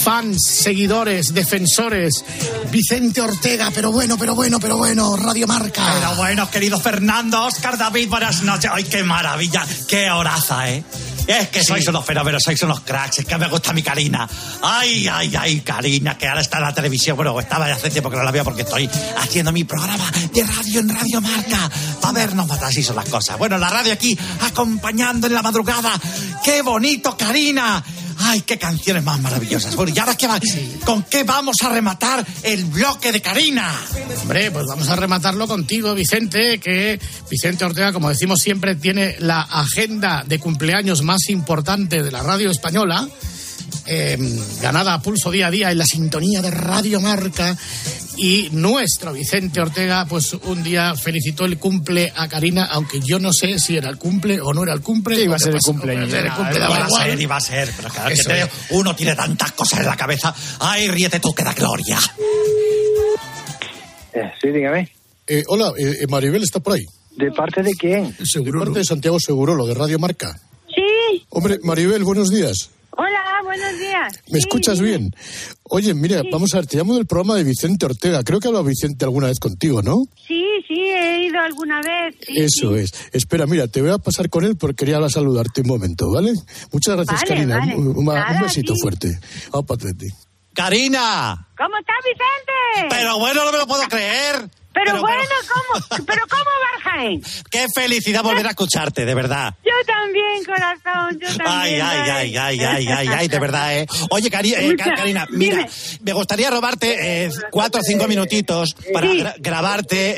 fans, seguidores, defensores, Vicente Ortega. Pero bueno, pero bueno, pero bueno, Radio Marca. Pero bueno, querido Fernando, Oscar David, buenas noches. Ay, qué maravilla, qué horaza, ¿eh? Es que sois unos fenómenos, sois unos cracks, es que me gusta mi Karina. Ay, ay, ay, Karina, que ahora está en la televisión. Bueno, estaba ya hace tiempo que no la veo porque estoy haciendo mi programa de radio en Radio Marca. Para vernos, pues así son las cosas. Bueno, la radio aquí acompañando en la madrugada. ¡Qué bonito, Karina! Ay, qué canciones más maravillosas. Bueno, ¿y ahora qué va? ¿Con qué vamos a rematar el bloque de Karina? Hombre, pues vamos a rematarlo contigo, Vicente, que Vicente Ortega, como decimos siempre, tiene la agenda de cumpleaños más importante de la radio española. Eh, ganada a pulso día a día en la sintonía de Radio Marca y nuestro Vicente Ortega pues un día felicitó el cumple a Karina aunque yo no sé si era el cumple o no era el cumple Sí, iba a ¿Qué ser el cumple, Iba a ser, iba a ser, pero claro que te- uno tiene tantas cosas en la cabeza. Ay, ríete tú, que da gloria. sí, dígame. Eh, hola, eh, Maribel está por ahí. ¿De parte de quién? De parte de Santiago Segurolo, de Radio Marca. Sí. Hombre, Maribel, buenos días. Hola, buenos días. ¿Me Sí, escuchas dime. bien? Oye, mira, vamos a ver, te llamo del programa de Vicente Ortega. Creo que ha hablado Vicente alguna vez contigo, ¿no? Sí, sí, he ido alguna vez. sí, Eso sí. es. Espera, mira, te voy a pasar con él porque quería saludarte un momento, ¿vale? Muchas gracias, Vale, Karina. vale. Un, un- un Nada, besito sí. fuerte. Vamos para ti. Karina. ¿Cómo está Vicente? Pero bueno, no me lo puedo creer. Pero, bueno, ¿cómo? ¿Pero cómo va Jaén? Qué felicidad volver a escucharte, de verdad. Yo también, corazón, yo también. Ay, ay, ay, ay, ay, ay, ay, de verdad, ¿eh? Oye, Cari- eh, Karina, mira, Dime. me gustaría robarte eh, cuatro o cinco minutitos para Sí. gra- grabarte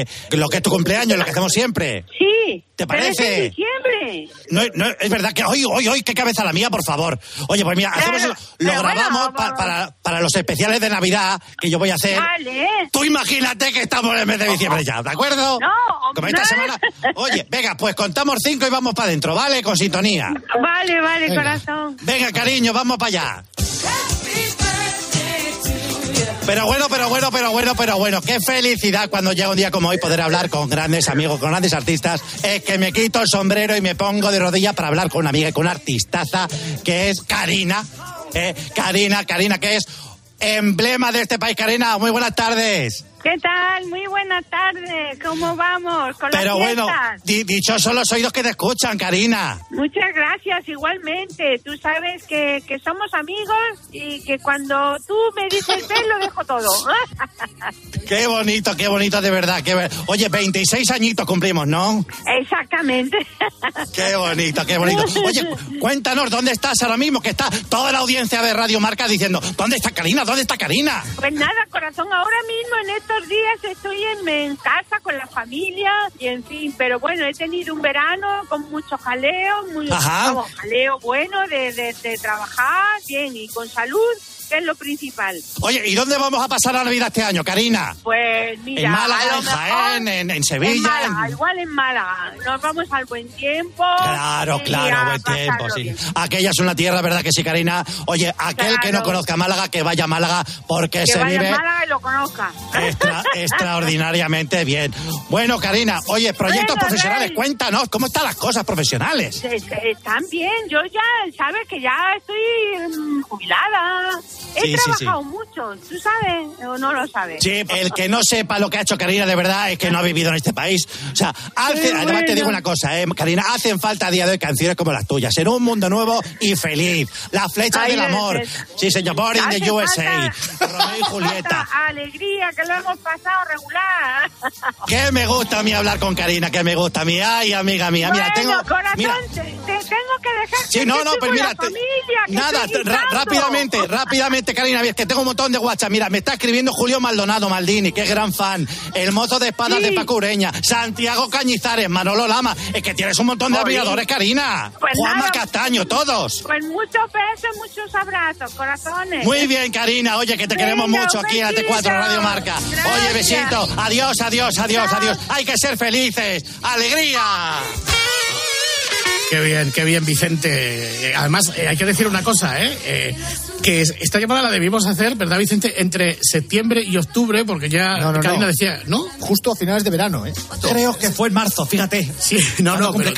eh, lo que es tu cumpleaños, lo que hacemos siempre. Sí. ¿Te pero es parece? en diciembre. No, no, es verdad que hoy, hoy, hoy, qué cabeza la mía, por favor. Oye, pues mira, hacemos, Pero- lo grabamos bueno, pa- para, para los especiales de Navidad que yo voy a hacer. Vale. Tú imagínate que estamos en el mes de diciembre ya, ¿de acuerdo? No, Como esta no. semana. Oye, venga, pues contamos cinco y vamos para adentro, ¿vale? Con sintonía. Vale, vale, Venga. corazón. Venga, cariño, vamos para allá. Pero bueno, pero bueno, pero bueno, pero bueno, qué felicidad cuando llega un día como hoy poder hablar con grandes amigos, con grandes artistas. Es que me quito el sombrero y me pongo de rodillas para hablar con una amiga y con una artistaza que es Karina. Eh, Karina, Karina, que es emblema de este país. Karina, muy buenas tardes. ¿Qué tal? Muy buenas tardes. ¿Cómo vamos? Con Pero las bueno, di- dichosos los oídos que te escuchan, Karina. Muchas gracias, igualmente. Tú sabes que, que somos amigos y que cuando tú me dices ven, lo dejo todo. Qué bonito, qué bonito de verdad. Qué be- Oye, 26 añitos cumplimos, ¿no? Exactamente. Qué bonito, qué bonito. Oye, cu- cuéntanos, ¿dónde estás ahora mismo? Que está toda la audiencia de Radio Marca diciendo, ¿dónde está Karina? ¿Dónde está Karina? Pues nada, corazón, ahora mismo en estos días estoy en, en casa con la familia y en fin, pero bueno, he tenido un verano con mucho jaleo, muy Ajá. vamos, jaleo bueno de, de, de trabajar bien y con salud, que es lo principal. Oye, ¿y dónde vamos a pasar la Navidad este año, Karina? Pues mira, en Málaga, en Jaén, en, en en Sevilla. Málaga, en- igual en Málaga. Nos vamos al buen tiempo. Claro, claro, buen tiempo, sí. bien. Aquella es una tierra, ¿verdad que sí, Karina? Oye, aquel que no conozca Málaga, que vaya a Málaga, porque Que se vaya vive a Málaga y lo conozca. extra- extraordinariamente bien. Bueno, Karina, oye, proyectos Bueno, profesionales, Rey. cuéntanos, ¿cómo están las cosas profesionales? Están bien, yo ya, sabes que ya estoy mm, jubilada. He Sí, sí, trabajado mucho, ¿tú sabes o no lo sabes? Sí, el que no sepa lo que ha hecho Karina de verdad es que no ha vivido en este país. O sea, hace, Qué además te bueno. digo una cosa, eh, Karina, hacen falta a día de hoy canciones como las tuyas, en un mundo nuevo y feliz. Las flechas Ay, del de- amor. de- Sí, señor, Born in the USA. Romeo y Julieta. alegría, que lo hemos pasado regular. Que me gusta a mí hablar con Karina, que me gusta a mí. Ay, amiga mía, mira, bueno, tengo... corazón, Mira, te, te tengo que dejar. Sí, que no, no, pero con mira, te- familia, nada, estoy te- ra- guisando. rápidamente, Karina, es que tengo un montón de WhatsApp. Mira, me está escribiendo Julio Maldonado Maldini, que es gran fan. El mozo de espadas Sí. de Paco Ureña, Santiago Cañizares, Manolo Lama. Es que tienes un montón de Joder. admiradores, Karina. Pues Juanma nada. Castaño, todos. Pues muchos besos, muchos abrazos, corazones. Muy bien, Karina. Oye, que te queremos mucho aquí en la T4 besito. Radio Marca. Oye, besito. Adiós, adiós, adiós, adiós. Hay que ser felices. ¡Alegría! Qué bien, qué bien, Vicente. Eh, Además, eh, hay que decir una cosa, ¿eh? Eh, que es- esta llamada la debimos hacer, ¿verdad, Vicente? Entre septiembre y octubre, porque ya No, no, Karina no. decía, ¿no? Justo a finales de verano, ¿eh? Creo que fue en marzo, fíjate. Sí, no, ¿Cuándo no, pero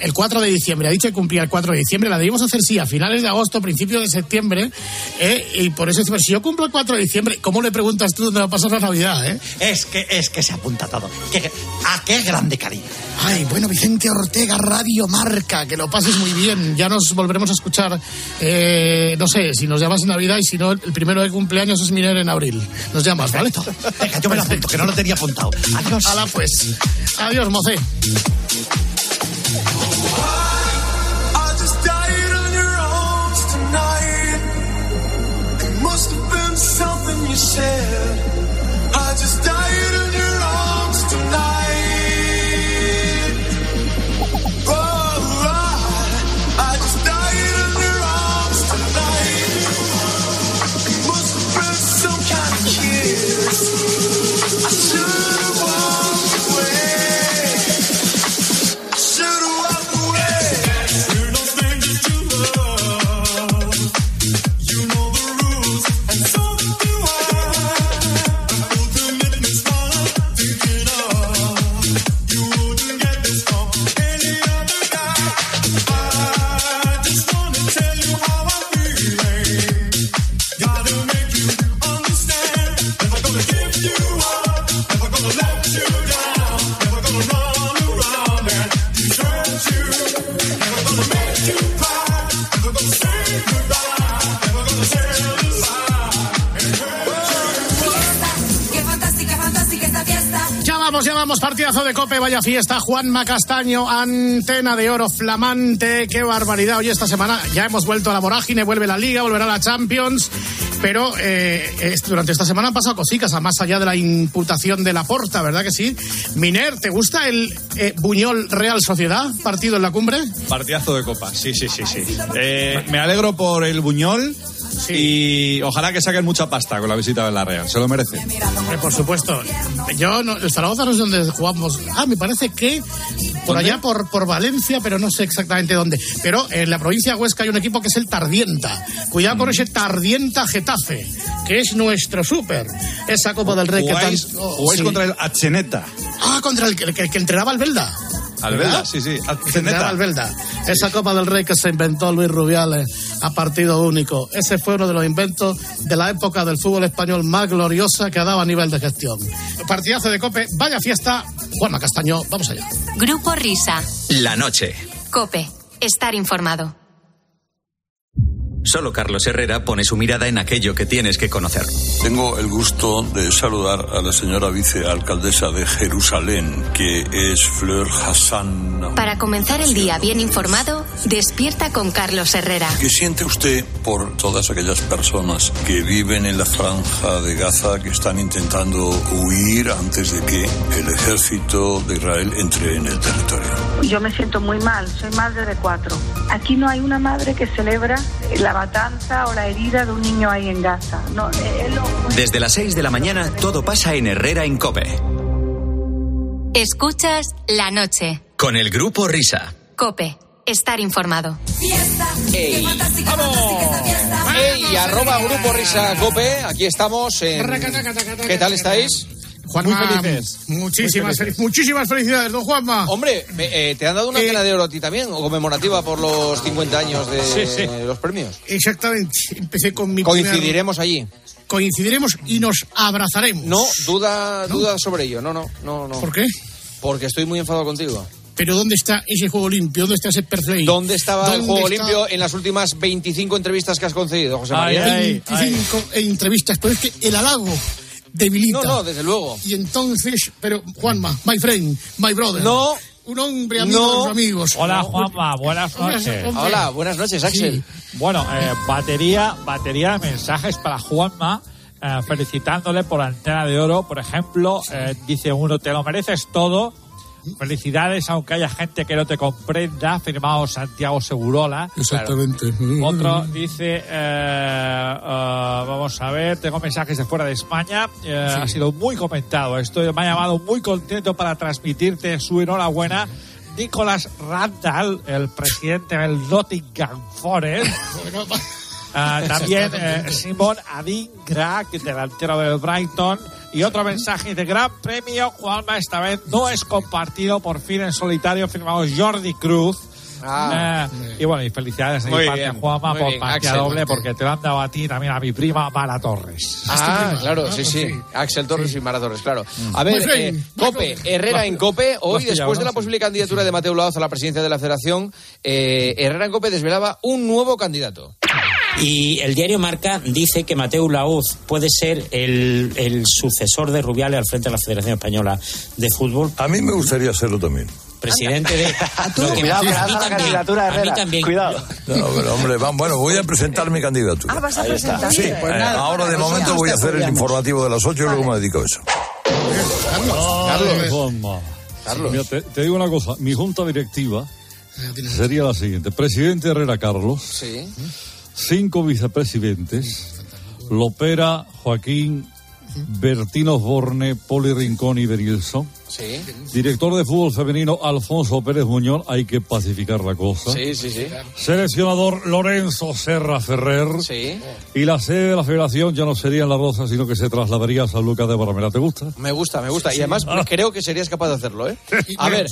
El 4 de diciembre, ha dicho que cumplía el 4 de diciembre, la debimos hacer sí a finales de agosto, principios de septiembre, ¿eh? y por eso si yo cumplo el 4 de diciembre, ¿cómo le preguntas tú dónde va a pasar la Navidad? Eh? Es que, es que se apunta todo. Que- ¿A qué grande Karina? Ay, bueno, Vicente Ortega, Radio Marca, que lo pases muy bien. Ya nos volveremos a escuchar, eh, no sé, si nos llamas en Navidad y si no, el primero de cumpleaños es Miner en abril. Nos llamas, ¿vale? Venga, yo me lo apunto, que no lo tenía apuntado. Adiós. Hala, pues. Adiós, mocé. yourself. Vamos. Partidazo de Cope, vaya fiesta. Juanma Castaño, antena de oro flamante. Qué barbaridad. Hoy esta semana ya hemos vuelto a la vorágine, vuelve la Liga, volverá la Champions. Pero eh, durante esta semana han pasado cositas, a más allá de la imputación de la porta, ¿verdad que sí? Miner, ¿te gusta el eh, Buñol Real Sociedad, partido en la cumbre? Partidazo de copa, sí, sí, sí, sí. Eh, me alegro por el Buñol y ojalá que saquen mucha pasta con la visita de la Real, se lo merece. Hombre, por supuesto. Yo, no, el Zaragoza no es donde jugamos. Ah, me parece que por ¿Dónde? allá, por, por Valencia, pero no sé exactamente dónde. Pero en la provincia de Huesca hay un equipo que es el Tardienta. Cuidado Mm. con ese Tardienta Getafe, que es nuestro súper. Esa Copa del Rey que tan- oh, jugáis sí. contra el Acheneta. Ah, contra el que, el que- el entrenaba al Belda. Albelda, sí, sí. Que entrenaba Acheneta. al Belda. Esa Copa del Rey que se inventó Luis Rubiales a partido único. Ese fue uno de los inventos de la época del fútbol español más gloriosa que ha dado a nivel de gestión. Partidazo de Cope, vaya fiesta. Juanma Castaño, vamos allá. Grupo Risa. La noche. Cope. Estar informado. Solo Carlos Herrera pone su mirada en aquello que tienes que conocer. Tengo el gusto de saludar a la señora vicealcaldesa de Jerusalén, que es Fleur Hassan. Para comenzar el día bien informado, despierta con Carlos Herrera. ¿Qué siente usted por todas aquellas personas que viven en la franja de Gaza, que están intentando huir antes de que el ejército de Israel entre en el territorio? Yo me siento muy mal, soy madre de cuatro. Aquí no hay una madre que celebra la matanza o la herida de un niño ahí en Gaza. No, eh, lo- Desde las 6 de la mañana todo pasa en Herrera en Cope. Escuchas la noche. Con el grupo Risa. Cope. Estar informado. ¡Ey! ¡Ey! Arroba Grupo Risa Cope. Aquí estamos. en- ¿Qué tal estáis? Juanma, Muy felices. Muchísimas, muchísimas felicidades, don Juanma. Hombre, me- eh, ¿te han dado una cena de oro a ti también? ¿O conmemorativa por los 50 años de Sí, sí. los premios? Exactamente. Empecé con mi Coincidiremos allí. Coincidiremos y nos abrazaremos. No, duda, duda sobre ello. No, no, no, no. ¿Por qué? Porque estoy muy enfadado contigo. Pero ¿dónde está ese juego limpio? ¿Dónde está ese perfect? ¿Dónde estaba el ¿Dónde juego está? limpio en las últimas 25 entrevistas que has concedido, José María? 25 entrevistas, pero es que el halago debilita. No, no, desde luego. Y entonces, pero Juanma, my friend, my brother. No. Un hombre amigo No. de los amigos. Hola Juanma, buenas noches. Hola, buenas noches, Axel. Bueno, eh, batería, batería de mensajes para Juanma, eh, felicitándole por la antena de oro. Por ejemplo, eh, dice uno, te lo mereces todo. Felicidades, aunque haya gente que no te comprenda. Firmado Santiago Segurola. Exactamente. Otro dice, eh, eh, vamos a ver, tengo mensajes de fuera de España. Eh, Sí. Ha sido muy comentado. Estoy, me ha llamado muy contento para transmitirte su enhorabuena. Nicolás Randall, el presidente del Nottingham Forest. Ah, también eh, Simón Adingra, que delantero del Brighton. Y otro mensaje de gran premio, Juanma, esta vez no es compartido, por fin en solitario, firmado Jordi Cruz. Ah. Eh, y bueno, y felicidades a mi Muy parte bien, Juanma por partida doble, porque te lo han dado a ti y también a mi prima Mara Torres. Ah, claro, sí, sí. Axel Torres y Mara Torres, claro. A ver, bien, eh, Cope, Herrera en Cope. Hoy, después de ¿no? la posible candidatura de Mateo Laoz a la presidencia de la Federación, eh, Herrera en Cope desvelaba un nuevo candidato. Y el diario Marca dice que Mateo Lauz puede ser el, el sucesor de Rubiales al frente de la Federación Española de Fútbol. A mí me gustaría hacerlo también. Presidente de. Lo que- Cuidado, a mí la también, candidatura, a mí también. Cuidado. No, pero hombre, bueno, voy a presentar mi candidatura. Ah, vas a presentar. Sí, Pues eh, nada, ahora de momento voy a hacer el informativo de las 8 y luego me dedico a eso. Juanma. Carlos. Mira, te, te digo una cosa. Mi junta directiva sería la siguiente. Presidente Herrera Carlos. Sí. Cinco vicepresidentes. Lopera, Joaquín, Bertino Osborne, Poli Rincón y Benilson. Sí. Director de fútbol femenino Alfonso Pérez Muñoz. Hay que pacificar la cosa. Sí, sí, sí. Seleccionador Lorenzo Serra Ferrer. Sí. Y la sede de la federación ya no sería en La Rosa, sino que se trasladaría a San Lucas de Barramera. ¿Te gusta? Me gusta, me gusta. Y además creo que serías capaz de hacerlo, ¿eh? A ver,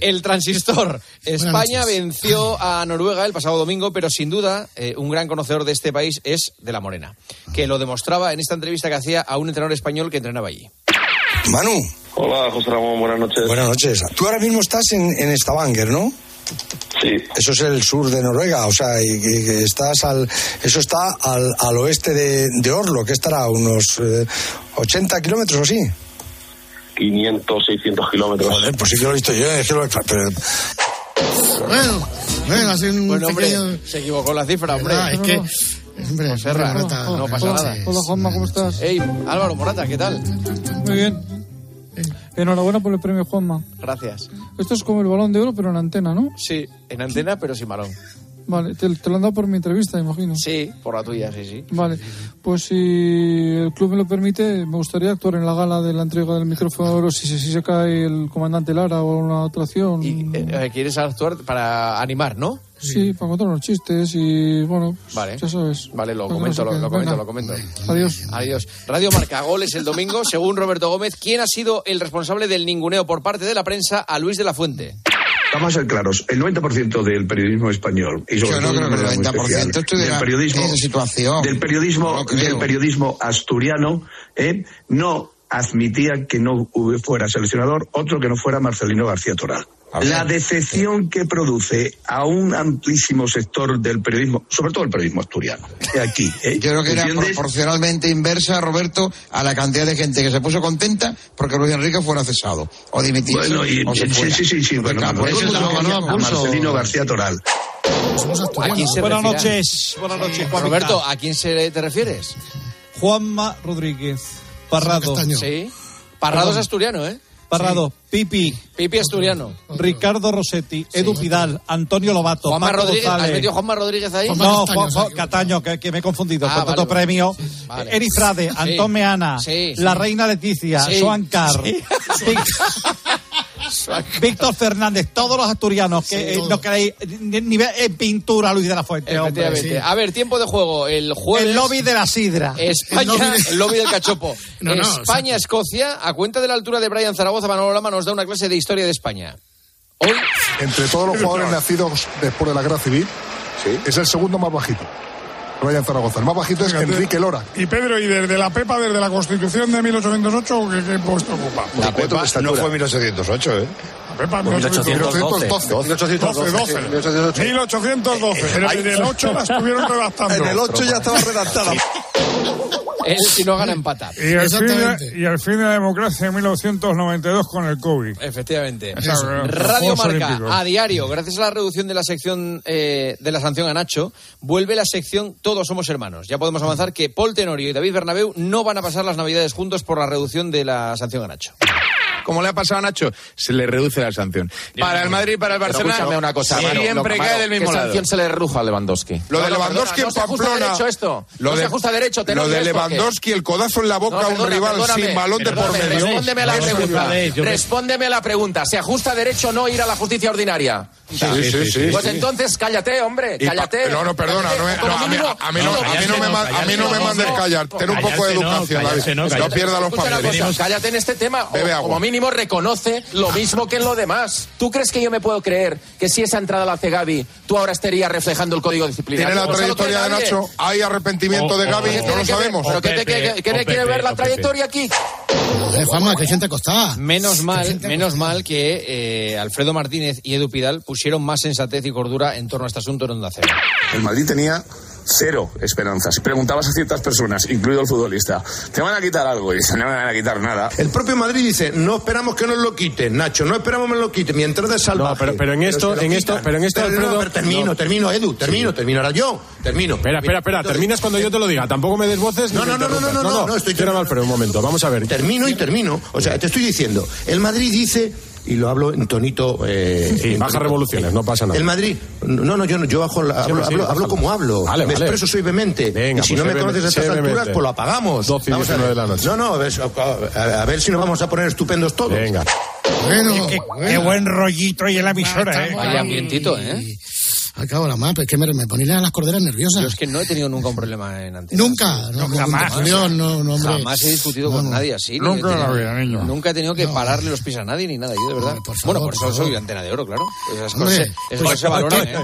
el transistor. España venció a Noruega el pasado domingo, pero sin duda eh, un gran conocedor de este país es de la Morena, que lo demostraba en esta entrevista que hacía a un entrenador español que entrenaba allí. Manu. Hola, José Ramón, buenas noches. Buenas noches. Tú ahora mismo estás en, en Stavanger, ¿no? Sí. Eso es el sur de Noruega, o sea, y, estás al, eso está al, al oeste de, de Oslo, que estará a unos eh, 80 kilómetros o así. 500, 600 kilómetros. Joder, pues sí que lo he visto yo, es que lo pero- Bueno, bueno, así un Bueno, hombre, pequeño... se equivocó la cifra, hombre. Ah, es que... Hombre, Morata, no pasa nada. Hola Juanma, ¿cómo estás? Ey, Álvaro Morata, ¿qué tal? Muy bien. Enhorabuena por el premio Juanma. Gracias. Esto es como el balón de oro, pero en antena, ¿no? Sí, en antena, pero sin balón. Vale, te, te lo han dado por mi entrevista, imagino. Sí, por la tuya, sí, sí. Vale, pues si el club me lo permite, me gustaría actuar en la gala de la entrega del micrófono de oro si, se- si se cae el comandante Lara o una actuación. Eh, ¿Quieres actuar para animar, no? Sí, para contar unos chistes y bueno, pues, Vale. ya sabes. Vale, lo comento, lo, comento, Venga. lo comento. Adiós. Adiós. Radio Marca Goles el domingo, según Roberto Gómez, ¿quién ha sido el responsable del ninguneo por parte de la prensa a Luis de la Fuente? Vamos a ser claros, el 90% del periodismo español y sobre Yo no todo creo que el manera muy 90% especial, estuviera del periodismo, en esa situación. del periodismo, No del periodismo asturiano, ¿eh? no admitía que no fuera seleccionador otro que no fuera Marcelino García Toral. La decepción que produce a un amplísimo sector del periodismo, sobre todo el periodismo asturiano, de aquí. ¿eh? Yo creo que era ¿Entiendes? proporcionalmente inversa, Roberto, a la cantidad de gente que se puso contenta porque Luis Enrique fuera cesado o dimitido. Bueno, y, o se sí, fuera. sí, sí, sí, bueno, claro, por eso eso es lo que a. Marcelino García Toral. ¿A quién se Buenas noches, buenas noches, Juanita. Roberto, ¿a quién se te refieres? Juanma Rodríguez, Parrado. Sí. Parrado es asturiano, ¿eh? Parrado, Pipi, Pipi asturiano. Ricardo Rossetti, Edu Pidal, Antonio Lobato, Juanma Paco Rodríguez, ¿has González. metido Juanma Rodríguez ahí? No, Juan- Juan- Cataño, que, que me he confundido. Ah, por vale, tanto, vale. premio. Vale. Eri Frade, Sí. Antón Meana, Sí, la sí. reina Leticia, Sí. Joan Carr, Sí. Víctor Fernández, todos los asturianos que Sí, eh, no queréis ni, ni ver en pintura Luis de la Fuente, hombre. A ver, tiempo de juego. El jueves. El lobby de la sidra. España, El lobby de- el lobby del cachopo. No, no, España-Escocia, a cuenta de la altura de Brian Zaragoza, Manolo Lama nos da una clase de historia de España. Hoy, Entre todos los jugadores nacidos después de la guerra civil, es el segundo más bajito. Ryan Zaragoza. El más bajito es Enrique Lora. Y Pedro, ¿y desde la PEPA, desde la Constitución de 1808, qué, qué puesto ocupa? La Pepa no fue 1808, ¿eh? La PEPA, 1812. 1812. 12. 1812. En el, en el 8 la estuvieron redactando. En el 8 ya estaba redactada. él si no gana empata. Y el, fin de, y el fin de la democracia en 1992 con el COVID. Efectivamente. Eso. Radio Marca, Olímpicos. a diario, gracias a la reducción de la sección eh, de la sanción a Nacho, vuelve la sección Todos somos hermanos. Ya podemos avanzar que Paul Tenorio y David Bernabeu no van a pasar las navidades juntos por la reducción de la sanción a Nacho. Como le ha pasado a Nacho, se le reduce la sanción. Para el Madrid y para el Barcelona, una cosa, siempre lo- cae del mismo ¿qué lado. sanción se le redujo a Lewandowski? Lo de Lewandowski en no se Pamplona. derecho esto. Lo de- se ajusta derecho. Lo de. Lewandowski, el codazo en la boca a un rival sin balón de por medio. Respóndeme a la pregunta. Respóndeme a la pregunta. ¿Se ajusta derecho o no ir a la justicia ordinaria? Sí, sí, sí, Pues sí. entonces cállate, hombre, cállate. No, no, perdona, a, mí, mínimo, a mí no, a mí no me, ma- a mí no me mandes callar. Ten un poco de educación. No pierda los papeles. cállate en este tema. Bebe o, agua. como mínimo reconoce lo mismo que en lo demás. ¿Tú crees que yo me puedo creer que si esa entrada la hace Gaby, tú ahora estarías reflejando el código disciplinario? Tiene la ¿O se lo cree trayectoria de? Nacho. ¿Hay arrepentimiento de Gaby? No lo sabemos. ¿Pero qué te- quiere ver la trayectoria aquí? Eh, Juanma, que gente acostada. Menos mal, menos mal que eh, Alfredo Martínez y Edu Pidal pusieron más sensatez y cordura en torno a este asunto en Onda Cero. El Madrid tenía cero esperanzas. Preguntabas a ciertas personas, incluido el futbolista, ¿te van a quitar algo? Y dicen, no me van a quitar nada. El propio Madrid dice, no esperamos que nos lo quiten, Nacho, no esperamos que nos lo quiten, mi entrada es salvaje. No, pero- pero en esto- en esto- pero en esto, no, Alfredo- pero termino, no. termino, Edu, termino, termino ahora yo, termino. Espera, espera, espera. Terminas cuando yo te lo diga. Tampoco me des voces. No, no, no, no, no, interrumpas. no, no, no, estoy Espérame, Alfredo, un momento. Vamos a ver. Termino y termino. O sea, te estoy diciendo, el Madrid dice, y lo hablo en tonito... Eh, Sí, en baja tonito- revoluciones, no pasa nada. El Madrid, no, no, yo no, yo bajo la- Sí, hablo, sí, hablo, hablo como hablo. Vale, me vale. expreso soy vehemente. Venga, y si pues no me conoces a estas alturas, pues lo apagamos. 12 y Vamos a 19 ver. de la noche. No, no, a ver, a, a ver si nos vamos a poner estupendos todos. Venga. Bueno, Qué, qué buen rollito y en la emisora, ¿eh? Vaya ambientito, ¿eh? Al cabo la mapa, es que me, me las corderas nerviosas. Yo es que no he tenido nunca un problema en antes. Nunca, no, no, jamás. no, no, no, hombre. Jamás he discutido con nadie así. ni Nunca la vida, niño. Nunca he tenido que pararle los pies a nadie ni nada, yo de verdad. bueno, por eso soy antena de oro, claro. Esas Hombre, cosas, pues, cosas se valoran, pues, ¿eh?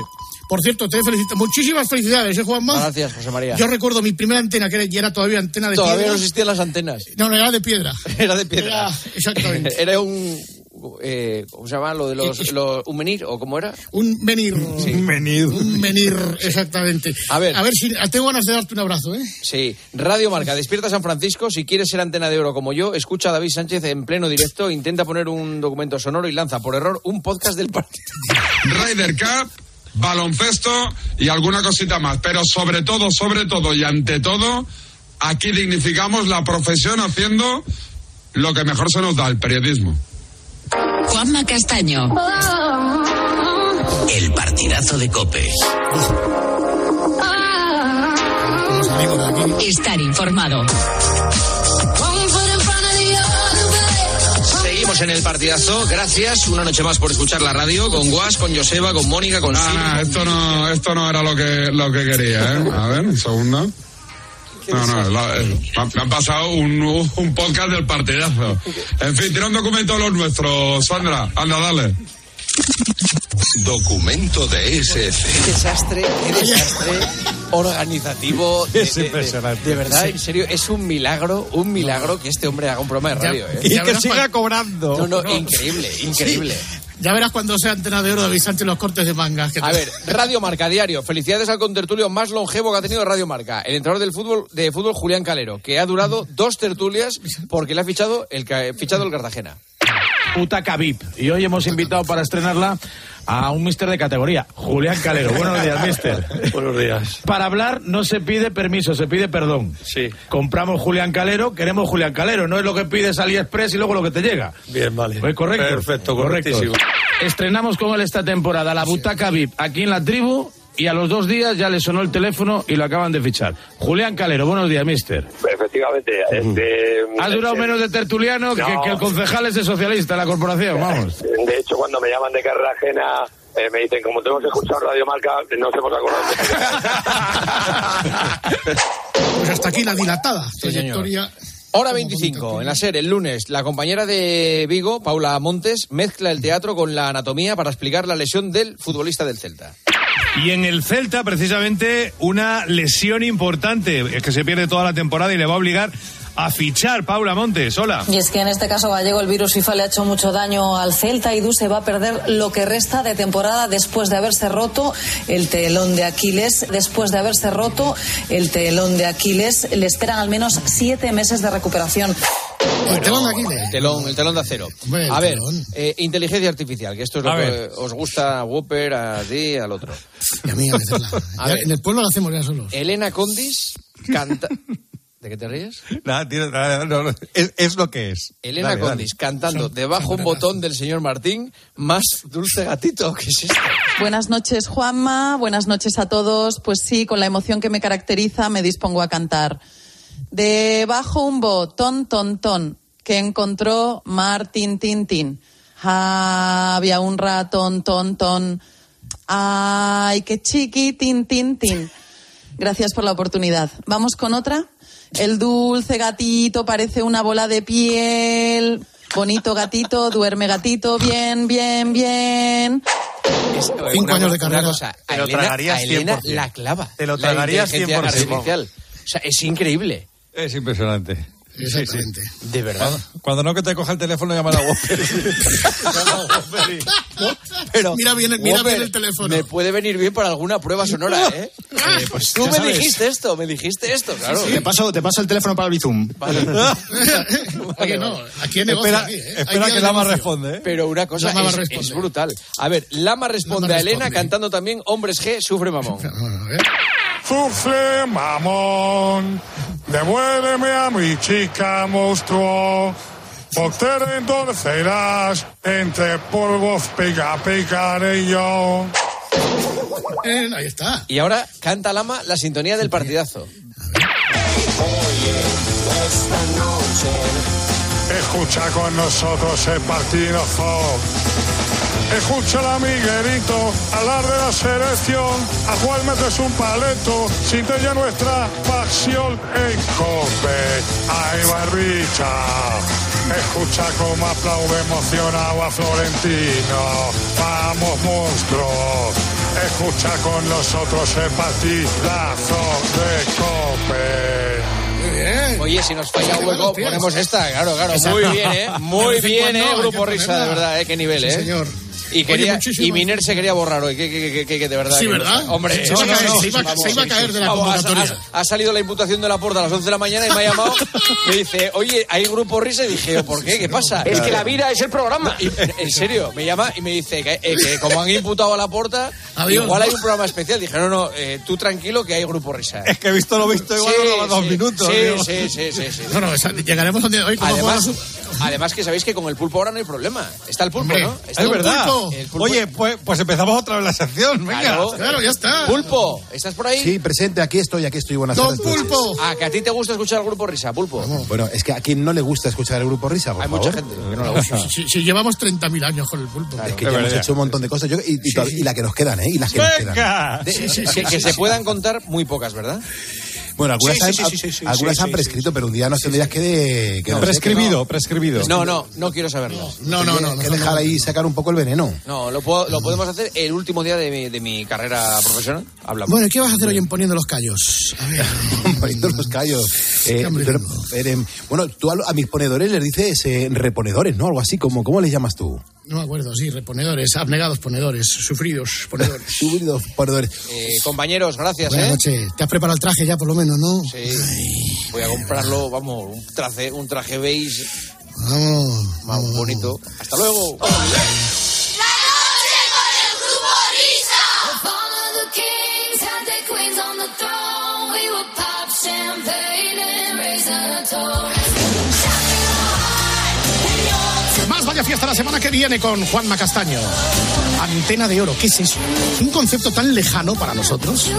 Por cierto, te felicito. Muchísimas felicidades, ¿eh, Juanma? Gracias, José María. Yo recuerdo mi primera antena, que era, y era todavía antena de Todavía piedra. no existían las antenas. No, no, era de piedra. Era de piedra. Era- exactamente. Era un, eh, ¿cómo se llama? Lo de los, los- un menir, ¿o cómo era? Un menir. Un menir. Un menir, exactamente. A ver. A ver si tengo ganas de darte un abrazo, ¿eh? Sí, Radio Marca, despierta San Francisco. Si quieres ser antena de oro como yo, escucha a David Sánchez en pleno directo, intenta poner un documento sonoro y lanza por error un podcast del partido. Ryder Cup, baloncesto y alguna cosita más. Pero sobre todo, sobre todo y ante todo, aquí dignificamos la profesión haciendo lo que mejor se nos da, el periodismo. Juanma Castaño. El partidazo de Cope. Estar informado. Seguimos en el partidazo. Gracias una noche más por escuchar la radio con Guas, con Joseba, con Mónica, con Ah, Silvia. esto no, esto no era lo que, lo que quería, ¿eh? A ver, un segundo. No, no, la- eh, me han- me pasado un, un podcast del partidazo. En fin, tira un documento de los nuestros, Sandra. Anda, dale. Documento de SF. Qué desastre, qué desastre organizativo. De, Es de- de- impresionante. De, verdad, Sí. en serio, es un milagro, un milagro que este hombre haga un programa de radio. ¿eh? Y que siga cobrando. No, no, increíble, increíble. Ya verás cuando sea antena de oro David Sánchez los cortes de mangas. que A te- ver, Radio Marca Diario. Felicidades al contertulio más longevo que ha tenido Radio Marca. El entrenador del fútbol de fútbol Julián Calero, que ha durado dos tertulias porque le ha fichado el, fichado el Cartagena. Utaca VIP. Y hoy hemos invitado para estrenarla a un mister de categoría, Julián Calero. Buenos días, mister. Buenos días. Para hablar no se pide permiso, se pide perdón. Sí. Compramos Julián Calero, queremos Julián Calero. No es lo que pides AliExpress y luego lo que te llega. Bien, vale. Pues correcto. Perfecto, correcto. correctísimo. Estrenamos con él esta temporada la Butaca VIP aquí en la tribu y a los dos días ya le sonó el teléfono y lo acaban de fichar. Julián Calero, buenos días, mister. Efectivamente. Este, Has durado este, menos de tertuliano que, No. que el concejal es de socialista la corporación, vamos. De hecho, cuando me llaman de carrera ajena, eh, me dicen, como tenemos escuchado Radio Marca, nos hemos acordado. Pues hasta aquí la dilatada trayectoria. Hora 25, en la SER, el lunes, la compañera de Vigo, Paula Montes, mezcla el teatro con la anatomía para explicar la lesión del futbolista del Celta. Y en el Celta, precisamente, una lesión importante, es que se pierde toda la temporada y le va a obligar a fichar Paula Montes. Hola. Y es que en este caso gallego el virus FIFA le ha hecho mucho daño al Celta y Du se va a perder lo que resta de temporada después de haberse roto el telón de Aquiles. Después de haberse roto el telón de Aquiles, le esperan al menos siete meses de recuperación. El telón de Aquiles. El telón, el telón de acero. A ver, eh, inteligencia artificial, que esto es lo A que ver. os gusta a Whopper, a ti, al otro. Y a mí, a meterla. A Ya ver. En el pueblo lo hacemos ya solos. Elena Condis canta... ¿De qué te ríes? Nada, tiene- nada, no, no, es, es lo que es. Elena Dale, dale. Condis cantando debajo un botón del señor Martín, más dulce gatito. ¿Qué es esto? Buenas noches, Juanma. Buenas noches a todos. Pues sí, con la emoción que me caracteriza, me dispongo a cantar. Debajo un botón, ton, ton, que encontró Martín Tintín. Había un ratón, ton, ton. Ay, qué chiquitín, tin, tin. Gracias por la oportunidad. Vamos con otra. El dulce gatito parece una bola de piel. Bonito gatito, duerme gatito, bien, bien, bien. Cinco Una años de cosa- carrera. Cosa, Te a lo Elena, tragarías a Elena 100%. la clava. Te lo tragarías inteligencia 100%. artificial. O sea, es increíble. Es impresionante. Exactamente. De verdad. Cuando no que te coja el teléfono, llama a la Whopper. Pero, Mira bien, mira Whopper, bien el teléfono. Me puede venir bien para alguna prueba sonora, ¿eh? pues, Tú me sabes. dijiste esto, me dijiste esto, claro. Te paso, te paso el teléfono para el Bizum. Oye, no, aquí hay negocio. Espera, aquí, ¿eh? Espera que Lama responde, ¿eh? Pero una cosa Lama es, brutal. A ver, Lama responde Lama a Elena responde. cantando también Hombres G, sufre mamón. Sufre, mamón, devuélveme a mi chica monstruo. Por te endorcerás, entre polvos pica picaré yo. Eh, ahí está. Y ahora canta Lama la sintonía del partidazo. Escucha con nosotros el partidazo. Escucha a Miguelito hablar de la selección. A cuál metes un paleto. Siente ya nuestra pasión en cope. Ahí va el bicha. Escucha cómo aplaude emocionado a Florentino. Vamos, monstruos. Escucha con nosotros el partidazo de cope. Oye, si nos falla hueco, ponemos esta, claro, claro. Muy bien, ¿eh? Muy bien, ¿eh? Grupo Risa, de verdad, ¿eh? Qué nivel, ¿eh? Señor. Y, Oye, quería, muchísimas- y Miner se quería borrar hoy, que, que, que, que- que de verdad. Sí, ¿verdad? Hombre, Se iba a no, caer, no, se iba- vamos, se iba a sí, caer sí. de la Vamos, convocatoria. Ha, ha salido la imputación de la puerta a las 11 de la mañana y me ha llamado. me dice, oye, hay grupo risa. Y dije, ¿por qué? ¿Qué pasa? Es que la vida es el programa. Y, en serio, me llama y me dice que, eh, que como han imputado a la puerta, Adiós. igual hay un programa especial. Dije, no, no, eh, tú tranquilo que hay grupo risa. Es que he visto lo visto igual Sí, daba dos sí, minutos. sí, digo. sí, sí, sí, sí. No, no, llegaremos donde hoy como Además, además que sabéis que con el pulpo ahora no hay problema. Está el pulpo, ¿no? Está Es verdad. pulpo. Pulpo. Oye, pues, pues empezamos otra vez la sección. Venga. Claro. Claro, ya está. Pulpo, ¿estás por ahí? Sí, presente, aquí estoy, aquí estoy. Buenas Don tardes. noches. Pulpo. Ah, que a ti te gusta escuchar el grupo Risa, Pulpo. Bueno, es que a quien no le gusta escuchar el grupo Risa, por Hay favor. mucha gente que no le gusta. Si, si llevamos 30.000 años con el pulpo. Es que ya hemos hecho un montón de cosas yo- y, y la que nos quedan, ¿eh? Y las que nos quedan. Venga. De- que, que se puedan contar muy pocas, ¿verdad? Bueno, algunas, Sí, han, sí, sí, sí, sí, algunas sí, han sí, prescrito, pero un día nos tendrías que, de, que no Prescribido, prescribido. No, no, no quiero saberlo. No, no, no. que, que no, dejar no. ahí sacar un poco el veneno. No, lo, puedo- lo podemos hacer el último día de mi, de mi carrera profesional. Hablamos. Bueno, ¿y ¿qué vas a hacer hoy en Poniendo los Callos? A ver. poniendo los callos. Eh, pero, no. bueno, tú a mis ponedores les dices eh, reponedores, ¿no? Algo así, como, ¿cómo les llamas tú? No me acuerdo, sí, reponedores, abnegados ponedores, sufridos ponedores. Subidos ponedores. Eh, compañeros, gracias, Buenas ¿eh? noches. ¿Te has preparado el traje ya, por lo menos, no? Sí. Voy a comprarlo, vamos, un traje, un traje beige Vamos. más vamos, bonito. Hasta luego. Fiesta la semana que viene con Juanma Castaño. Antena de oro, ¿qué es eso? Un concepto tan lejano para nosotros.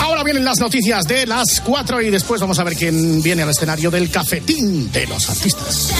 Ahora vienen las noticias de las 4 y después vamos a ver quién viene al escenario del cafetín de los artistas.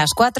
Las cuatro.